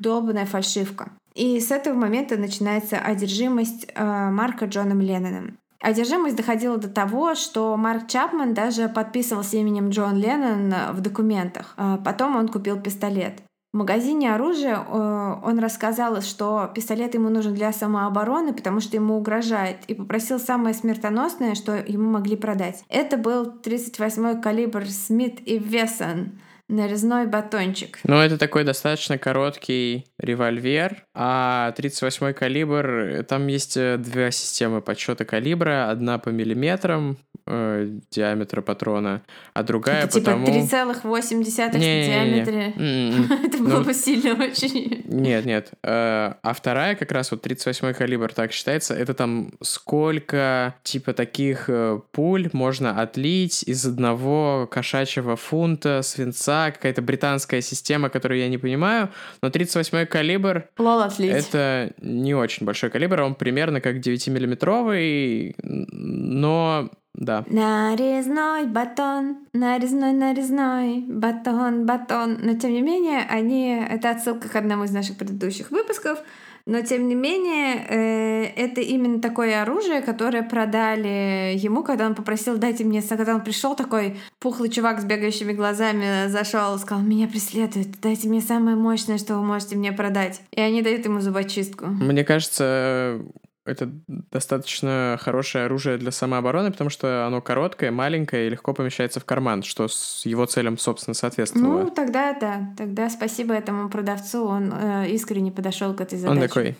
Speaker 2: долбанная фальшивка. И с этого момента начинается одержимость э, Марка Джоном Ленноном. Одержимость доходила до того, что Марк Чапман даже подписывался именем Джон Леннон в документах. А потом он купил пистолет. В магазине оружия э, он рассказал, что пистолет ему нужен для самообороны, потому что ему угрожает, и попросил самое смертоносное, что ему могли продать. Это был 38-й калибр Смит и Вессон нарезной батончик.
Speaker 1: Ну, это такой достаточно короткий револьвер, а 38-й калибр, там есть э, две системы подсчета калибра, одна по миллиметрам э, диаметра патрона, а другая
Speaker 2: это, типа
Speaker 1: потому...
Speaker 2: 3,8 в диаметре.
Speaker 1: М-м-м.
Speaker 2: Это было бы сильно очень.
Speaker 1: Нет, нет. Э, а вторая как раз вот 38-й калибр так считается, это там сколько типа таких э, пуль можно отлить из одного кошачьего фунта свинца какая-то британская система, которую я не понимаю, но 38-й калибр...
Speaker 2: Лол отлить.
Speaker 1: Это не очень большой калибр, он примерно как 9-миллиметровый, но да.
Speaker 2: Нарезной батон, нарезной, нарезной, батон, батон. Но тем не менее, они... Это отсылка к одному из наших предыдущих выпусков. Но, тем не менее, э, это именно такое оружие, которое продали ему, когда он попросил, дайте мне, когда он пришел такой пухлый чувак с бегающими глазами, зашел, сказал, меня преследуют, дайте мне самое мощное, что вы можете мне продать. И они дают ему зубочистку.
Speaker 1: Мне кажется, это достаточно хорошее оружие для самообороны, потому что оно короткое, маленькое и легко помещается в карман, что с его целям, собственно, соответствовало.
Speaker 2: Ну, тогда да. Тогда спасибо этому продавцу, он э, искренне подошел к этой задаче.
Speaker 1: Он такой,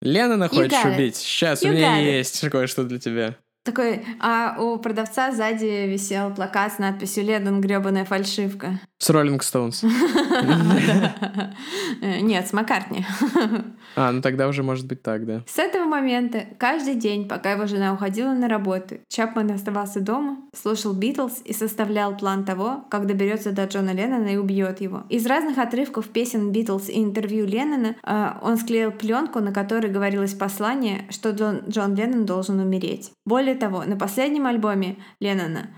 Speaker 1: Лена находишь убить? Сейчас, you у меня есть кое-что для тебя.
Speaker 2: Такой, а у продавца сзади висел плакат с надписью «Леннон грёбаная фальшивка».
Speaker 1: С Роллинг Стоунс.
Speaker 2: Нет, с Маккартни.
Speaker 1: А, ну тогда уже может быть так, да.
Speaker 2: С этого момента каждый день, пока его жена уходила на работу, Чапман оставался дома, слушал Битлз и составлял план того, как доберется до Джона Леннона и убьет его. Из разных отрывков песен Битлз и интервью Леннона э, он склеил пленку, на которой говорилось послание, что Джон, Джон Леннон должен умереть. Более того, на последнем альбоме Леннона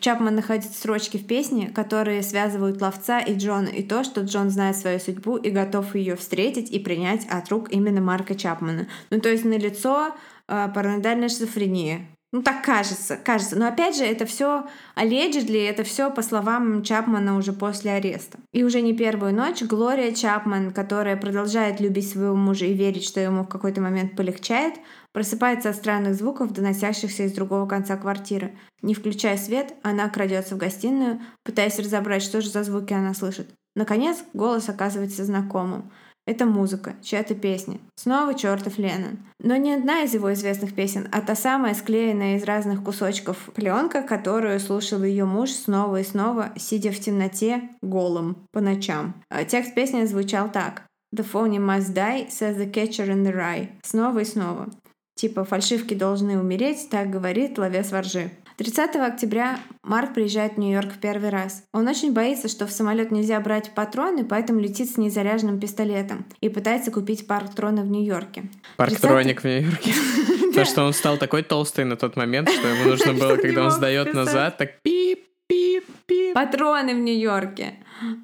Speaker 2: Чапман находит строчки в песне, которые связывают ловца и Джона, и то, что Джон знает свою судьбу и готов ее встретить и принять от рук именно Марка Чапмана. Ну, то есть на лицо э, параноидальная шизофрения. Ну, так кажется, кажется. Но опять же, это все allegedly, это все по словам Чапмана уже после ареста. И уже не первую ночь Глория Чапман, которая продолжает любить своего мужа и верить, что ему в какой-то момент полегчает, Просыпается от странных звуков, доносящихся из другого конца квартиры. Не включая свет, она крадется в гостиную, пытаясь разобрать, что же за звуки она слышит. Наконец, голос оказывается знакомым. Это музыка, чья-то песня. Снова чертов Леннон. Но не одна из его известных песен, а та самая склеенная из разных кусочков пленка, которую слушал ее муж снова и снова, сидя в темноте, голым, по ночам. А текст песни звучал так. The phony must die, says the catcher in the rye. Снова и снова. Типа фальшивки должны умереть, так говорит ловец воржи. 30 октября Марк приезжает в Нью-Йорк в первый раз. Он очень боится, что в самолет нельзя брать патроны, поэтому летит с незаряженным пистолетом и пытается купить патроны в Нью-Йорке.
Speaker 1: Парктроник 30... в Нью-Йорке. Потому что он стал такой толстый на тот момент, что ему нужно было, когда он сдает назад, так пип, пип, пип.
Speaker 2: Патроны в Нью-Йорке.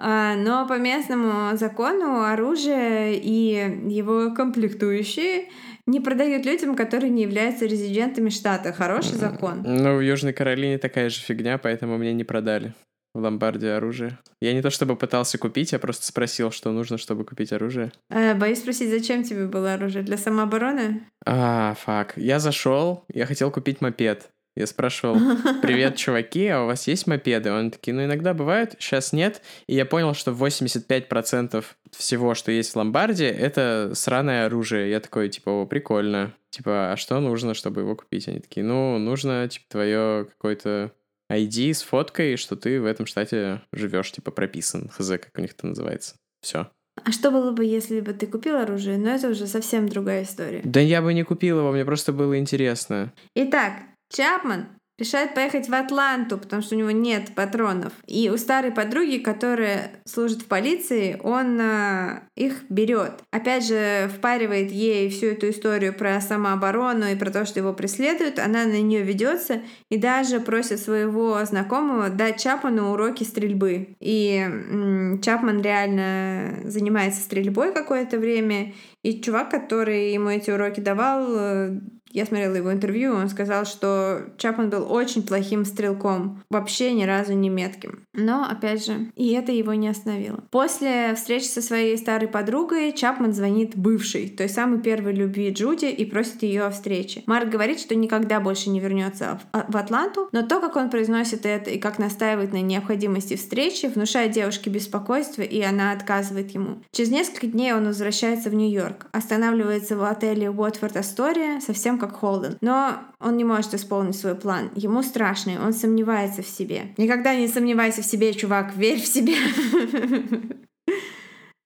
Speaker 2: А, но по местному закону оружие и его комплектующие не продают людям, которые не являются резидентами штата. Хороший закон.
Speaker 1: Ну, в Южной Каролине такая же фигня, поэтому мне не продали в ломбарде оружие. Я не то чтобы пытался купить, я просто спросил, что нужно, чтобы купить оружие.
Speaker 2: А, боюсь спросить, зачем тебе было оружие? Для самообороны?
Speaker 1: А, фак. Я зашел, я хотел купить мопед. Я спрашивал, привет, чуваки, а у вас есть мопеды? Он такие, ну иногда бывают, сейчас нет. И я понял, что 85% всего, что есть в ломбарде, это сраное оружие. Я такой, типа, о, прикольно. Типа, а что нужно, чтобы его купить? Они такие, ну, нужно, типа, твое какое-то ID с фоткой, что ты в этом штате живешь, типа, прописан. Хз, как у них это называется. Все.
Speaker 2: А что было бы, если бы ты купил оружие? Но это уже совсем другая история.
Speaker 1: Да я бы не купил его, мне просто было интересно.
Speaker 2: Итак, Чапман решает поехать в Атланту, потому что у него нет патронов. И у старой подруги, которая служит в полиции, он э, их берет. Опять же, впаривает ей всю эту историю про самооборону и про то, что его преследуют. Она на нее ведется и даже просит своего знакомого дать Чапману уроки стрельбы. И м- Чапман реально занимается стрельбой какое-то время. И чувак, который ему эти уроки давал, э, я смотрела его интервью, он сказал, что Чапман был очень плохим стрелком, вообще ни разу не метким. Но, опять же, и это его не остановило. После встречи со своей старой подругой Чапман звонит бывшей, той самой первой любви Джуди, и просит ее о встрече. Марк говорит, что никогда больше не вернется в, а, Атланту, но то, как он произносит это и как настаивает на необходимости встречи, внушает девушке беспокойство, и она отказывает ему. Через несколько дней он возвращается в Нью-Йорк, останавливается в отеле Уотфорд Астория, совсем как Холден. Но он не может исполнить свой план. Ему страшно, он сомневается в себе. Никогда не сомневайся в себе, чувак, верь в себя.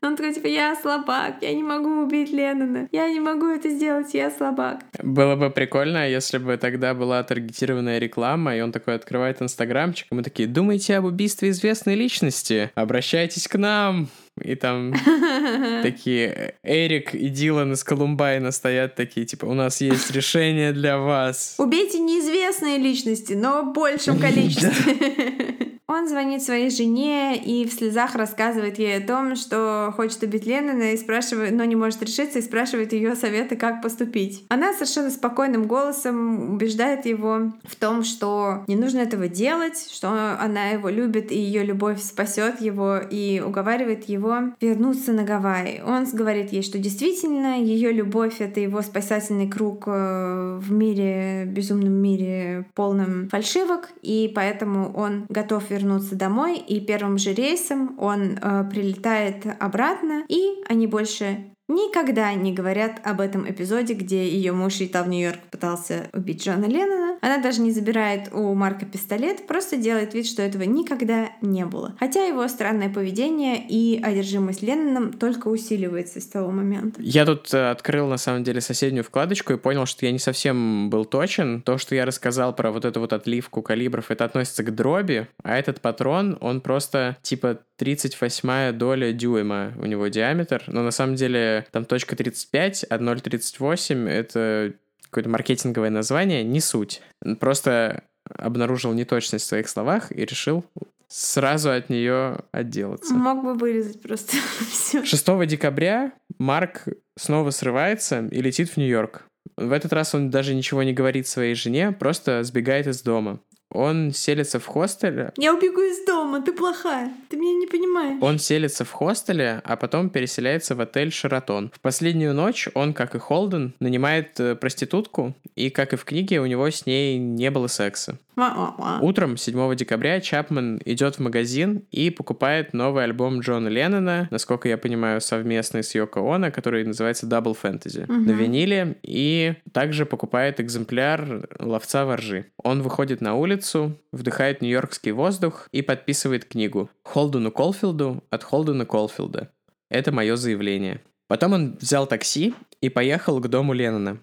Speaker 2: Он такой, типа, я слабак, я не могу убить Леннона, я не могу это сделать, я слабак.
Speaker 1: Было бы прикольно, если бы тогда была таргетированная реклама, и он такой открывает инстаграмчик, и мы такие, думаете об убийстве известной личности? Обращайтесь к нам! И там такие Эрик и Дилан из Колумбайна стоят такие, типа, у нас есть решение для вас.
Speaker 2: Убейте неизвестные личности, но в большем количестве. Он звонит своей жене и в слезах рассказывает ей о том, что хочет убить Леннона и спрашивает, но не может решиться и спрашивает ее советы, как поступить. Она совершенно спокойным голосом убеждает его в том, что не нужно этого делать, что она его любит и ее любовь спасет его и уговаривает его вернуться на Гавайи. Он говорит ей, что действительно ее любовь — это его спасательный круг э, в мире, безумном мире, полном фальшивок, и поэтому он готов вернуться вернуться домой, и первым же рейсом он э, прилетает обратно, и они больше никогда не говорят об этом эпизоде, где ее муж летал в Нью-Йорк, пытался убить Джона Леннона. Она даже не забирает у Марка пистолет, просто делает вид, что этого никогда не было. Хотя его странное поведение и одержимость Ленноном только усиливается с того момента.
Speaker 1: Я тут э, открыл, на самом деле, соседнюю вкладочку и понял, что я не совсем был точен. То, что я рассказал про вот эту вот отливку калибров, это относится к дроби, а этот патрон, он просто типа 38 доля дюйма у него диаметр, но на самом деле там точка 35, а 0,38 это какое-то маркетинговое название, не суть. Просто обнаружил неточность в своих словах и решил сразу от нее отделаться.
Speaker 2: Мог бы вырезать просто
Speaker 1: 6 декабря Марк снова срывается и летит в Нью-Йорк. В этот раз он даже ничего не говорит своей жене, просто сбегает из дома. Он селится в хостеле.
Speaker 2: Я убегу из дома, ты плохая, ты меня не понимаешь.
Speaker 1: Он селится в хостеле, а потом переселяется в отель «Шератон». В последнюю ночь он, как и Холден, нанимает э, проститутку, и, как и в книге, у него с ней не было секса. Утром 7 декабря Чапман идет в магазин и покупает новый альбом Джона Леннона, насколько я понимаю, совместный с Йоко Оно, который называется Double Fantasy, угу. на виниле, и также покупает экземпляр «Ловца воржи». Он выходит на улицу, вдыхает нью-йоркский воздух и подписывает книгу Холдену Колфилду от Холдена Колфилда. Это мое заявление. Потом он взял такси и поехал к дому Леннона.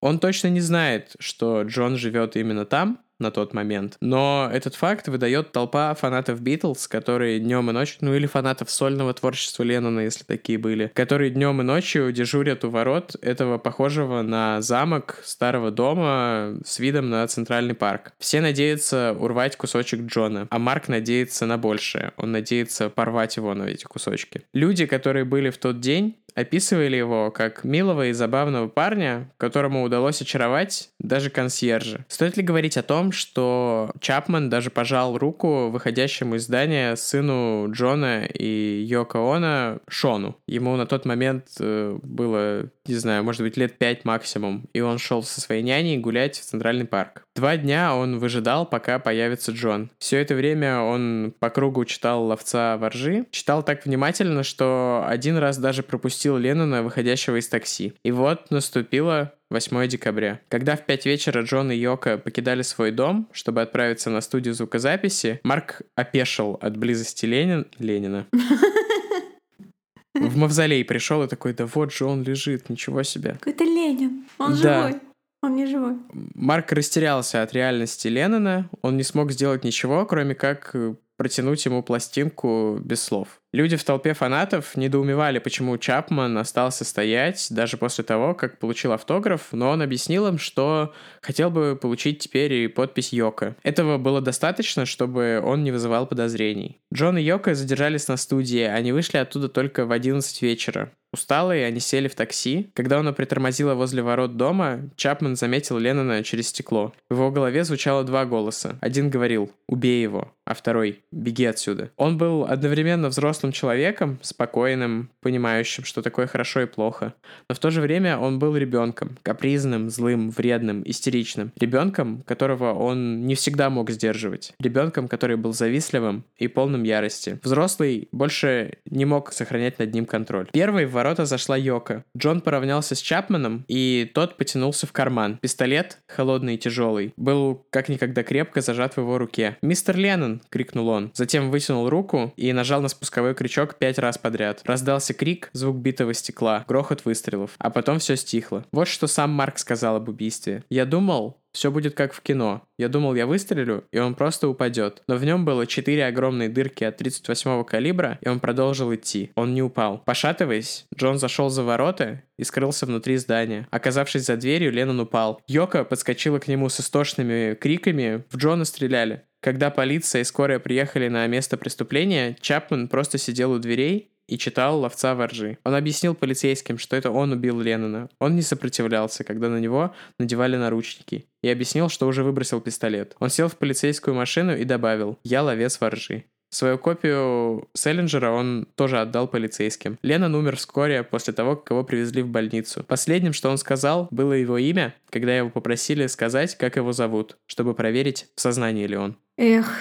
Speaker 1: Он точно не знает, что Джон живет именно там, на тот момент. Но этот факт выдает толпа фанатов Битлз, которые днем и ночью, ну или фанатов сольного творчества Леннона, если такие были, которые днем и ночью дежурят у ворот этого похожего на замок старого дома с видом на центральный парк. Все надеются урвать кусочек Джона, а Марк надеется на большее. Он надеется порвать его на эти кусочки. Люди, которые были в тот день, описывали его как милого и забавного парня, которому удалось очаровать даже консьержа. Стоит ли говорить о том, что Чапман даже пожал руку выходящему из здания сыну Джона и Йоко Оно Шону? Ему на тот момент э, было, не знаю, может быть, лет пять максимум, и он шел со своей няней гулять в Центральный парк. Два дня он выжидал, пока появится Джон. Все это время он по кругу читал «Ловца воржи», читал так внимательно, что один раз даже пропустил пропустил Леннона, выходящего из такси. И вот наступило 8 декабря. Когда в 5 вечера Джон и Йока покидали свой дом, чтобы отправиться на студию звукозаписи, Марк опешил от близости Ленин... Ленина. В мавзолей пришел и такой, да вот же он лежит, ничего себе.
Speaker 2: Какой-то Ленин, он да. живой. Он не живой.
Speaker 1: Марк растерялся от реальности Леннона. Он не смог сделать ничего, кроме как протянуть ему пластинку без слов. Люди в толпе фанатов недоумевали, почему Чапман остался стоять даже после того, как получил автограф, но он объяснил им, что хотел бы получить теперь и подпись Йока. Этого было достаточно, чтобы он не вызывал подозрений. Джон и Йока задержались на студии, они вышли оттуда только в 11 вечера. Усталые, они сели в такси. Когда оно притормозило возле ворот дома, Чапман заметил Леннона через стекло. В его голове звучало два голоса. Один говорил «Убей его», а второй «Беги отсюда». Он был одновременно взрослым человеком, спокойным, понимающим, что такое хорошо и плохо. Но в то же время он был ребенком, капризным, злым, вредным, истеричным. Ребенком, которого он не всегда мог сдерживать. Ребенком, который был завистливым и полным ярости. Взрослый больше не мог сохранять над ним контроль. Первый в ворота зашла Йока. Джон поравнялся с Чапманом, и тот потянулся в карман. Пистолет, холодный и тяжелый, был как никогда крепко зажат в его руке. «Мистер Леннон!» — крикнул он. Затем вытянул руку и нажал на спусковой крючок пять раз подряд. Раздался крик, звук битого стекла, грохот выстрелов. А потом все стихло. Вот что сам Марк сказал об убийстве. «Я думал, все будет как в кино. Я думал, я выстрелю, и он просто упадет. Но в нем было четыре огромные дырки от 38-го калибра, и он продолжил идти. Он не упал. Пошатываясь, Джон зашел за ворота и скрылся внутри здания. Оказавшись за дверью, Леннон упал. Йока подскочила к нему с истошными криками. В Джона стреляли. Когда полиция и скорая приехали на место преступления, Чапман просто сидел у дверей и читал «Ловца воржи». Он объяснил полицейским, что это он убил Леннона. Он не сопротивлялся, когда на него надевали наручники, и объяснил, что уже выбросил пистолет. Он сел в полицейскую машину и добавил «Я ловец воржи». Свою копию Селлинджера он тоже отдал полицейским. Леннон умер вскоре после того, как его привезли в больницу. Последним, что он сказал, было его имя, когда его попросили сказать, как его зовут, чтобы проверить, в сознании ли он.
Speaker 2: Эх,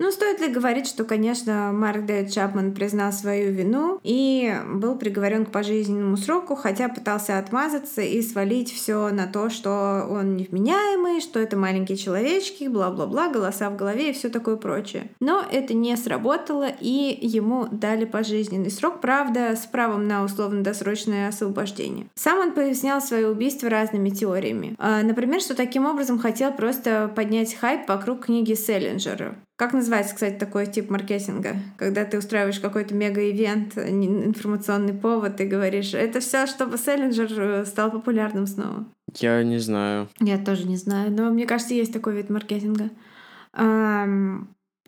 Speaker 2: ну, стоит ли говорить, что, конечно, Марк Дэвид Чапман признал свою вину и был приговорен к пожизненному сроку, хотя пытался отмазаться и свалить все на то, что он невменяемый, что это маленькие человечки, бла-бла-бла, голоса в голове и все такое прочее. Но это не сработало, и ему дали пожизненный срок, правда, с правом на условно-досрочное освобождение. Сам он пояснял свое убийство разными теориями. А, например, что таким образом хотел просто поднять хайп вокруг книги Селлинджера. Как называется, кстати, такой тип маркетинга? Когда ты устраиваешь какой-то мега-ивент, информационный повод, и говоришь, это все, чтобы Селлинджер э, стал популярным снова.
Speaker 1: Я не знаю.
Speaker 2: Я тоже не знаю, но мне кажется, есть такой вид маркетинга.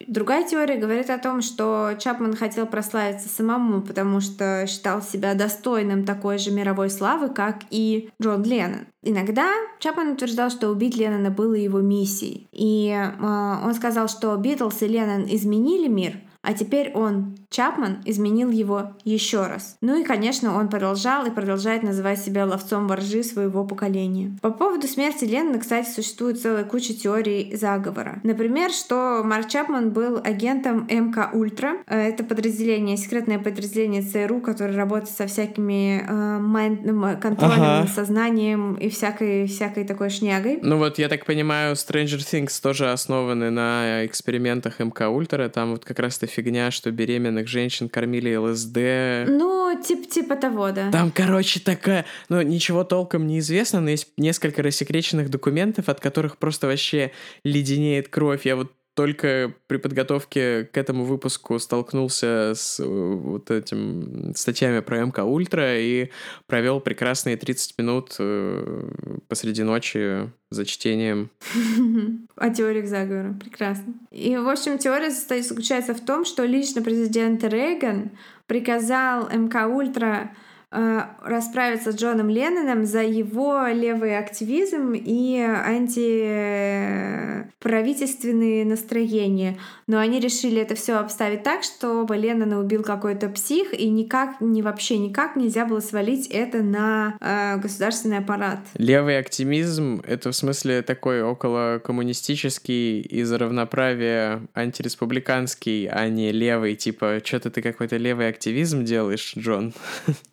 Speaker 2: Другая теория говорит о том, что Чапман хотел прославиться самому, потому что считал себя достойным такой же мировой славы, как и Джон Леннон. Иногда Чапман утверждал, что убить Леннона было его миссией. И э, он сказал, что Битлз и Леннон изменили мир, а теперь он, Чапман, изменил его еще раз. Ну и, конечно, он продолжал и продолжает называть себя ловцом во ржи своего поколения. По поводу смерти Леннона, кстати, существует целая куча теорий заговора. Например, что Марк Чапман был агентом MK Ultra. Э, это подразделение, секретное подразделение ЦРУ, которое работает со всякими э, mind, контролем, ага. сознанием и всякой, всякой такой шнягой.
Speaker 1: Ну вот, я так понимаю, Stranger Things тоже основаны на экспериментах MK Ultra. Там вот как раз-то фигня, что беременных женщин кормили ЛСД.
Speaker 2: Ну, типа, типа того, да.
Speaker 1: Там, короче, такая... Ну, ничего толком не известно, но есть несколько рассекреченных документов, от которых просто вообще леденеет кровь. Я вот только при подготовке к этому выпуску столкнулся с э, вот этим статьями про MK Ultra и провел прекрасные 30 минут э, посреди ночи за чтением.
Speaker 2: О теориях заговора. Прекрасно. И, в общем, теория заключается в том, что лично президент Рейган приказал МК Ультра расправиться с Джоном Ленноном за его левый активизм и антиправительственные настроения. Но они решили это все обставить так, чтобы Леннона убил какой-то псих, и никак, ни вообще никак нельзя было свалить это на э, государственный аппарат.
Speaker 1: Левый активизм — это в смысле такой около коммунистический из-за равноправия антиреспубликанский, а не левый, типа, что-то ты какой-то левый активизм делаешь, Джон.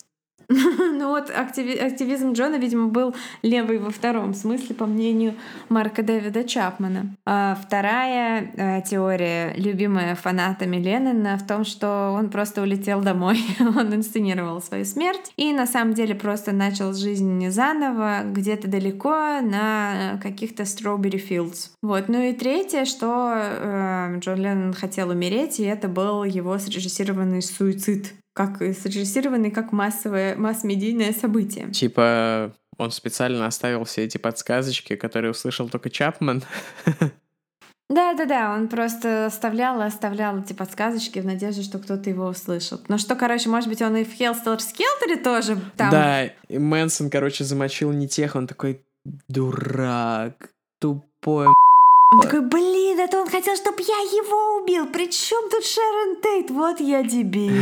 Speaker 2: Ну вот активи- активизм Джона, видимо, был левый во втором смысле, по мнению Марка Дэвида Чапмана. А вторая э, теория, любимая фанатами Леннона, в том, что он просто улетел домой, он инсценировал свою смерть и на самом деле просто начал жизнь заново где-то далеко на каких-то Strawberry Fields. Вот. Ну и третье, что э, Джон Леннон хотел умереть, и это был его срежиссированный суицид как срежиссированный как массовое, масс-медийное событие.
Speaker 1: Типа он специально оставил все эти подсказочки, которые услышал только Чапман.
Speaker 2: Да-да-да, он просто оставлял и оставлял эти подсказочки в надежде, что кто-то его услышит. Но что, короче, может быть, он и в Хелстеллер Скелтере тоже там...
Speaker 1: Да, и Мэнсон, короче, замочил не тех, он такой дурак, тупой
Speaker 2: он такой, блин, это он хотел, чтобы я его убил. Причем тут Шерон Тейт? Вот я дебил.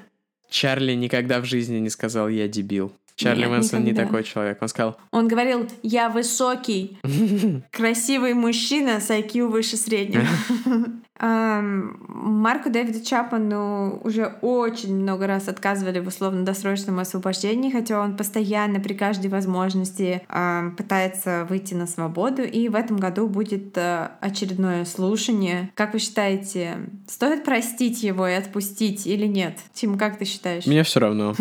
Speaker 1: Чарли никогда в жизни не сказал «я дебил». Чарли Нет, Мэнсон никогда. не такой человек. Он сказал...
Speaker 2: Он говорил, я высокий, красивый мужчина с IQ выше среднего. Марку Дэвиду Чапману уже очень много раз отказывали в условно-досрочном освобождении, хотя он постоянно при каждой возможности пытается выйти на свободу. И в этом году будет э, очередное слушание. Как вы считаете, стоит простить его и отпустить или нет? Тим, как ты считаешь?
Speaker 1: Мне все равно.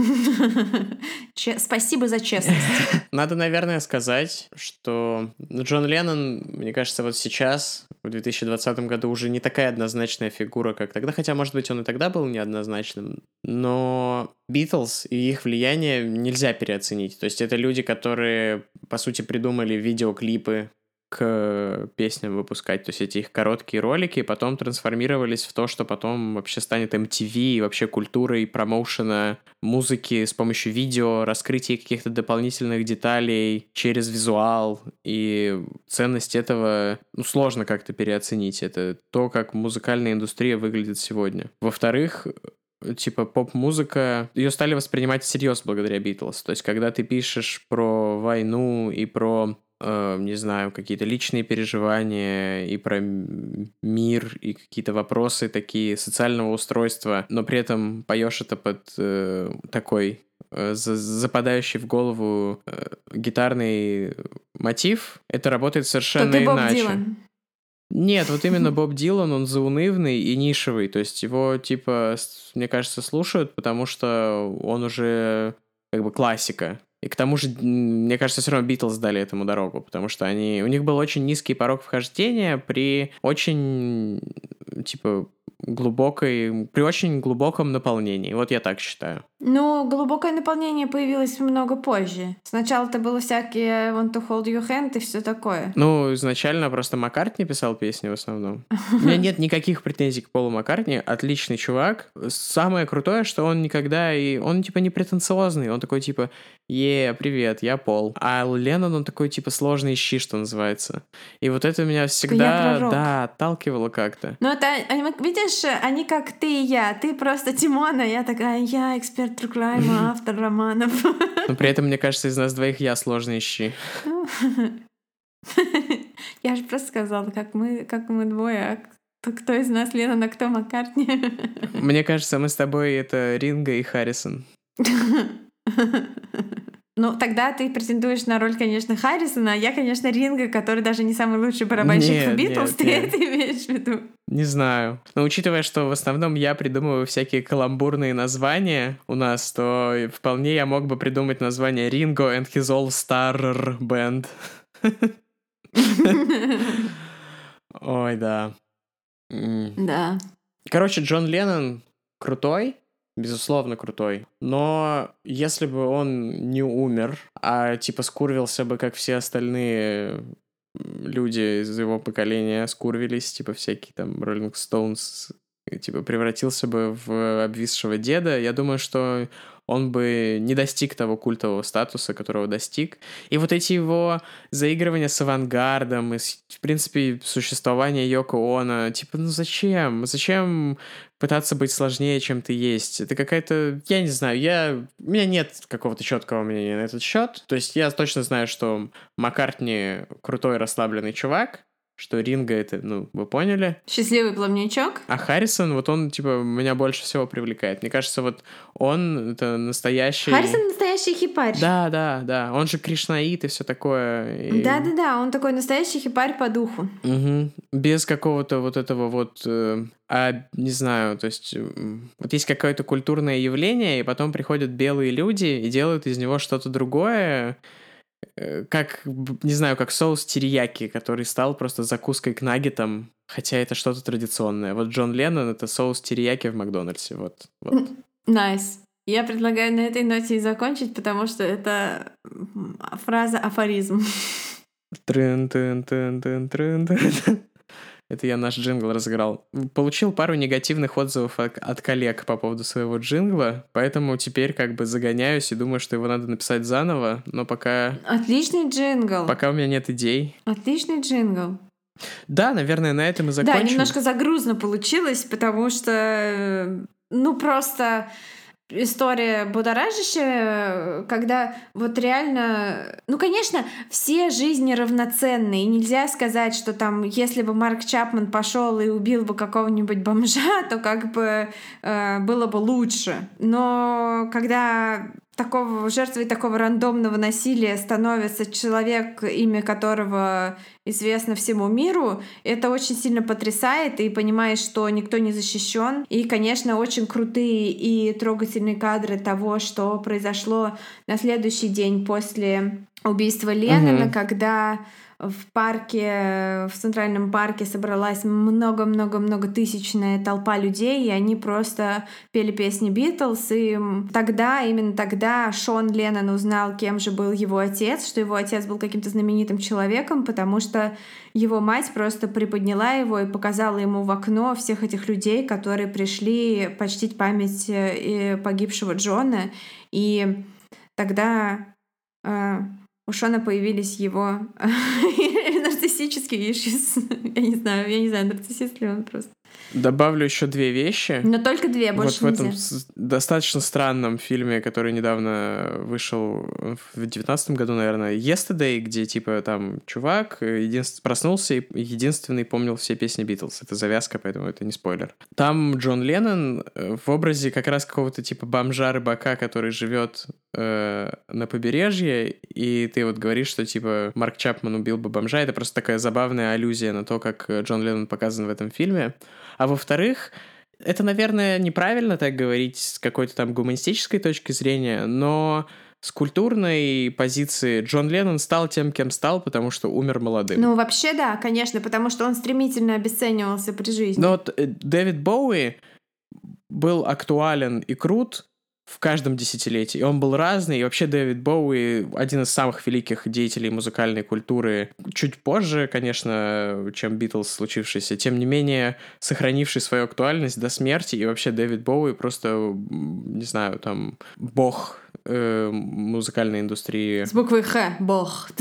Speaker 2: Спасибо за честность.
Speaker 1: Надо, наверное, сказать, что Джон Леннон, мне кажется, вот сейчас, в 2020 году, уже не такая однозначная фигура, как тогда, хотя, может быть, он и тогда был неоднозначным, но Битлз и их влияние нельзя переоценить. То есть это люди, которые, по сути, придумали видеоклипы к песням выпускать. То есть эти их короткие ролики потом трансформировались в то, что потом вообще станет MTV и вообще культурой промоушена музыки с помощью видео, раскрытия каких-то дополнительных деталей через визуал. И ценность этого ну, сложно как-то переоценить. Это то, как музыкальная индустрия выглядит сегодня. Во-вторых, типа поп-музыка, ее стали воспринимать всерьез благодаря Битлз. То есть, когда ты пишешь про войну и про э, не знаю, какие-то личные переживания и про мир, и какие-то вопросы такие социального устройства, но при этом поешь это под э, такой э, западающий в голову э, гитарный мотив, это работает совершенно
Speaker 2: ты
Speaker 1: иначе.
Speaker 2: Дилан.
Speaker 1: Нет, вот именно Боб Дилан, он заунывный и нишевый, то есть его, типа, мне кажется, слушают, потому что он уже как бы классика. И к тому же, мне кажется, все равно Битлз дали этому дорогу, потому что они... У них был очень низкий порог вхождения при очень, типа, глубокой, при очень глубоком наполнении. Вот я так считаю.
Speaker 2: Ну, глубокое наполнение появилось много позже. Сначала это было всякие want to hold your hand и все такое.
Speaker 1: Ну, изначально просто Маккартни писал песни в основном. У меня нет никаких претензий к Полу Маккартни. Отличный чувак. Самое крутое, что он никогда и... Он, типа, не претенциозный. Он такой, типа, е, привет, я Пол. А Леннон, он такой, типа, сложный щи, что называется. И вот это меня всегда, да, отталкивало как-то.
Speaker 2: Ну, это, видишь, они как ты и я. Ты просто Тимона, я такая, я эксперт Труклайма, автор романов.
Speaker 1: Но при этом, мне кажется, из нас двоих я сложный щи.
Speaker 2: Я же просто сказала, как мы, как мы двое, а кто из нас Леннон, а кто Маккартни?
Speaker 1: Мне кажется, мы с тобой это Ринга и Харрисон.
Speaker 2: Ну, тогда ты претендуешь на роль, конечно, Харрисона, а я, конечно, Ринга, который даже не самый лучший барабанщик нет, в Битлз. Ты нет. это имеешь в виду?
Speaker 1: Не знаю. Но учитывая, что в основном я придумываю всякие каламбурные названия у нас, то вполне я мог бы придумать название Ringo and his All-Star Band. Ой, да.
Speaker 2: Да.
Speaker 1: Короче, Джон Леннон крутой, безусловно, крутой. Но если бы он не умер, а типа скурвился бы, как все остальные люди из его поколения скурвились, типа всякие там Rolling Stones, типа превратился бы в обвисшего деда, я думаю, что он бы не достиг того культового статуса, которого достиг. И вот эти его заигрывания с авангардом и, в принципе, существование Йоко Оно, типа, ну зачем? Зачем пытаться быть сложнее, чем ты есть? Это какая-то... Я не знаю, я... У меня нет какого-то четкого мнения на этот счет. То есть я точно знаю, что Маккартни крутой расслабленный чувак, что Ринга это, ну, вы поняли?
Speaker 2: Счастливый плавничок.
Speaker 1: А Харрисон, вот он, типа, меня больше всего привлекает. Мне кажется, вот он это настоящий...
Speaker 2: Харрисон настоящий хипарь.
Speaker 1: Да, да, да. Он же кришнаит и все такое. И...
Speaker 2: Да-да-да, он такой настоящий хипарь по духу.
Speaker 1: Угу. Без какого-то вот этого вот... Э, а, не знаю, то есть... Вот есть какое-то культурное явление, и потом приходят белые люди и делают из него что-то другое, Э, как, не знаю, как соус терияки, который стал просто закуской к наггетам, хотя это что-то традиционное. Вот Джон Леннон — это соус терияки в Макдональдсе, вот.
Speaker 2: Nice. Nice. Я предлагаю на этой ноте и закончить, потому что это фраза афоризм.
Speaker 1: Это я наш джингл разыграл. Получил пару негативных отзывов от коллег по поводу своего джингла, поэтому теперь как бы загоняюсь и думаю, что его надо написать заново, но пока...
Speaker 2: Отличный джингл.
Speaker 1: Пока у меня нет идей.
Speaker 2: Отличный джингл.
Speaker 1: Да, наверное, на этом и закончим.
Speaker 2: Да, немножко загрузно получилось, потому что, ну, просто история будоражащая, когда вот реально... Ну, конечно, все жизни равноценны, и нельзя сказать, что там, если бы Марк Чапман пошел и убил бы какого-нибудь бомжа, то как бы э, было бы лучше. Но когда такого жертвой такого рандомного насилия становится человек, имя которого известно всему миру, это очень сильно потрясает, и понимаешь, что никто не защищен. И, конечно, очень крутые и трогательные кадры того, что произошло на следующий день после убийства Леннона, угу. когда в парке, в центральном парке собралась много-много-много тысячная толпа людей, и они просто пели песни Битлз, и тогда, именно тогда Шон Леннон узнал, кем же был его отец, что его отец был каким-то знаменитым человеком, потому что его мать просто приподняла его и показала ему в окно всех этих людей, которые пришли почтить память э, погибшего Джона, и тогда э, у Шона появились его нарциссические issues. Я не знаю, я не знаю, нарциссист ли он просто.
Speaker 1: Добавлю еще две вещи.
Speaker 2: Но только две, больше
Speaker 1: Вот в этом достаточно странном фильме, который недавно вышел в девятнадцатом году, наверное, Yesterday, где типа там чувак единств... проснулся и единственный помнил все песни Битлз. Это завязка, поэтому это не спойлер. Там Джон Леннон э, в образе как раз какого-то типа бомжа-рыбака, который живет э, на побережье, и ты вот говоришь, что типа Марк Чапман убил бы бомжа. Это просто такая забавная аллюзия на то, как Джон Леннон показан в этом фильме. А во-вторых, это, наверное, неправильно так говорить с какой-то там гуманистической точки зрения, но с культурной позиции Джон Леннон стал тем, кем стал, потому что умер молодым.
Speaker 2: Ну, вообще, да, конечно, потому что он стремительно обесценивался при жизни.
Speaker 1: Но вот э, Дэвид Боуи был актуален и крут в каждом десятилетии. И он был разный. И вообще Дэвид Боуи один из самых великих деятелей музыкальной культуры. Чуть позже, конечно, чем Битлз случившийся. Тем не менее, сохранивший свою актуальность до смерти. И вообще Дэвид Боуи просто, не знаю, там, бог э, музыкальной индустрии.
Speaker 2: С буквой Х. Бог.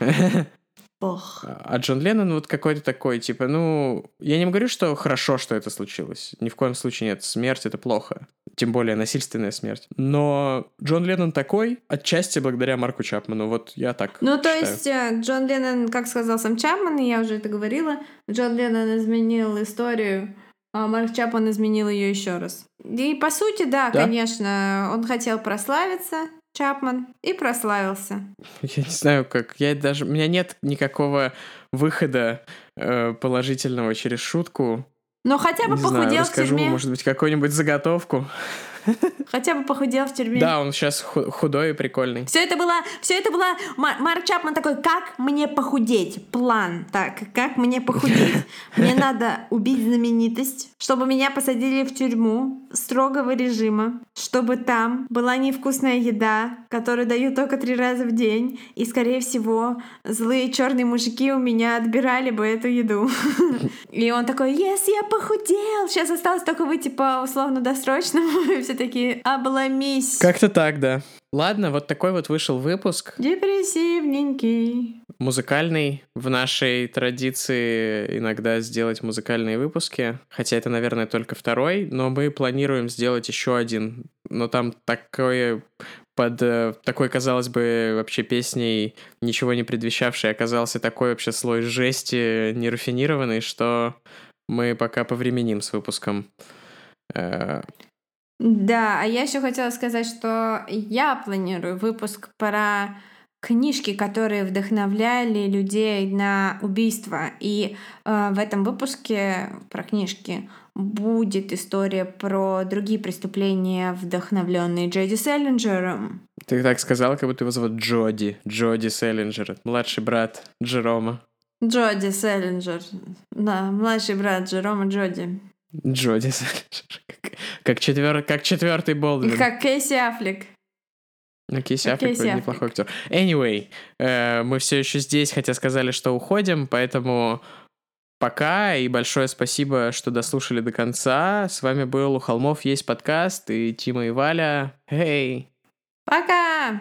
Speaker 1: Бог. А Джон Леннон вот какой-то такой, типа, ну, я не говорю, что хорошо, что это случилось. Ни в коем случае нет. Смерть — это плохо. Тем более насильственная смерть. Но Джон Леннон такой, отчасти благодаря Марку Чапману. Вот я так
Speaker 2: Ну,
Speaker 1: считаю.
Speaker 2: то есть э, Джон Леннон, как сказал сам Чапман, я уже это говорила, Джон Леннон изменил историю, а Марк Чапман изменил ее еще раз. И по сути, да, да, конечно, он хотел прославиться, Чапман и прославился.
Speaker 1: Я не знаю, как. Я даже. У меня нет никакого выхода э, положительного через шутку.
Speaker 2: Но хотя бы не похудел знаю,
Speaker 1: расскажу,
Speaker 2: в тюрьме.
Speaker 1: Может быть, какую-нибудь заготовку.
Speaker 2: Хотя бы похудел в тюрьме.
Speaker 1: Да, он сейчас худой и прикольный.
Speaker 2: Все это было, все это было Марк Чапман такой, как мне похудеть? План. Так, как мне похудеть? Мне надо убить знаменитость, чтобы меня посадили в тюрьму строгого режима, чтобы там была невкусная еда, которую дают только три раза в день, и, скорее всего, злые черные мужики у меня отбирали бы эту еду. И он такой, yes, я похудел, сейчас осталось только выйти по условно-досрочному, и все такие, обломись.
Speaker 1: Как-то так, да. Ладно, вот такой вот вышел выпуск.
Speaker 2: Депрессивненький.
Speaker 1: Музыкальный. В нашей традиции иногда сделать музыкальные выпуски. Хотя это, наверное, только второй, но мы планируем сделать еще один. Но там такое под э, такой, казалось бы, вообще песней, ничего не предвещавшей, оказался такой вообще слой жести нерафинированный, что мы пока повременим с выпуском. Э,
Speaker 2: Да, а я еще хотела сказать, что я планирую выпуск про книжки, которые вдохновляли людей на убийство. И э, в этом выпуске про книжки будет история про другие преступления, вдохновленные Джейди Селлинджером.
Speaker 1: Ты так сказал, как будто его зовут Джоди. Джоди Селлинджер. Младший брат Джерома.
Speaker 2: Джоди Селлинджер. Да, младший брат Джерома Джоди.
Speaker 1: Джоди. Как, четвер... как четвертый Болдвин.
Speaker 2: И как Кейси Аффлек.
Speaker 1: Ну, Кейси Аффлек
Speaker 2: Кейси
Speaker 1: вроде
Speaker 2: Аффлек.
Speaker 1: неплохой актер. Anyway, э, мы все еще здесь, хотя сказали, что уходим, поэтому пока и большое спасибо, что дослушали до конца. С вами был «У холмов есть подкаст» и Тима и Валя. Эй!
Speaker 2: Пока!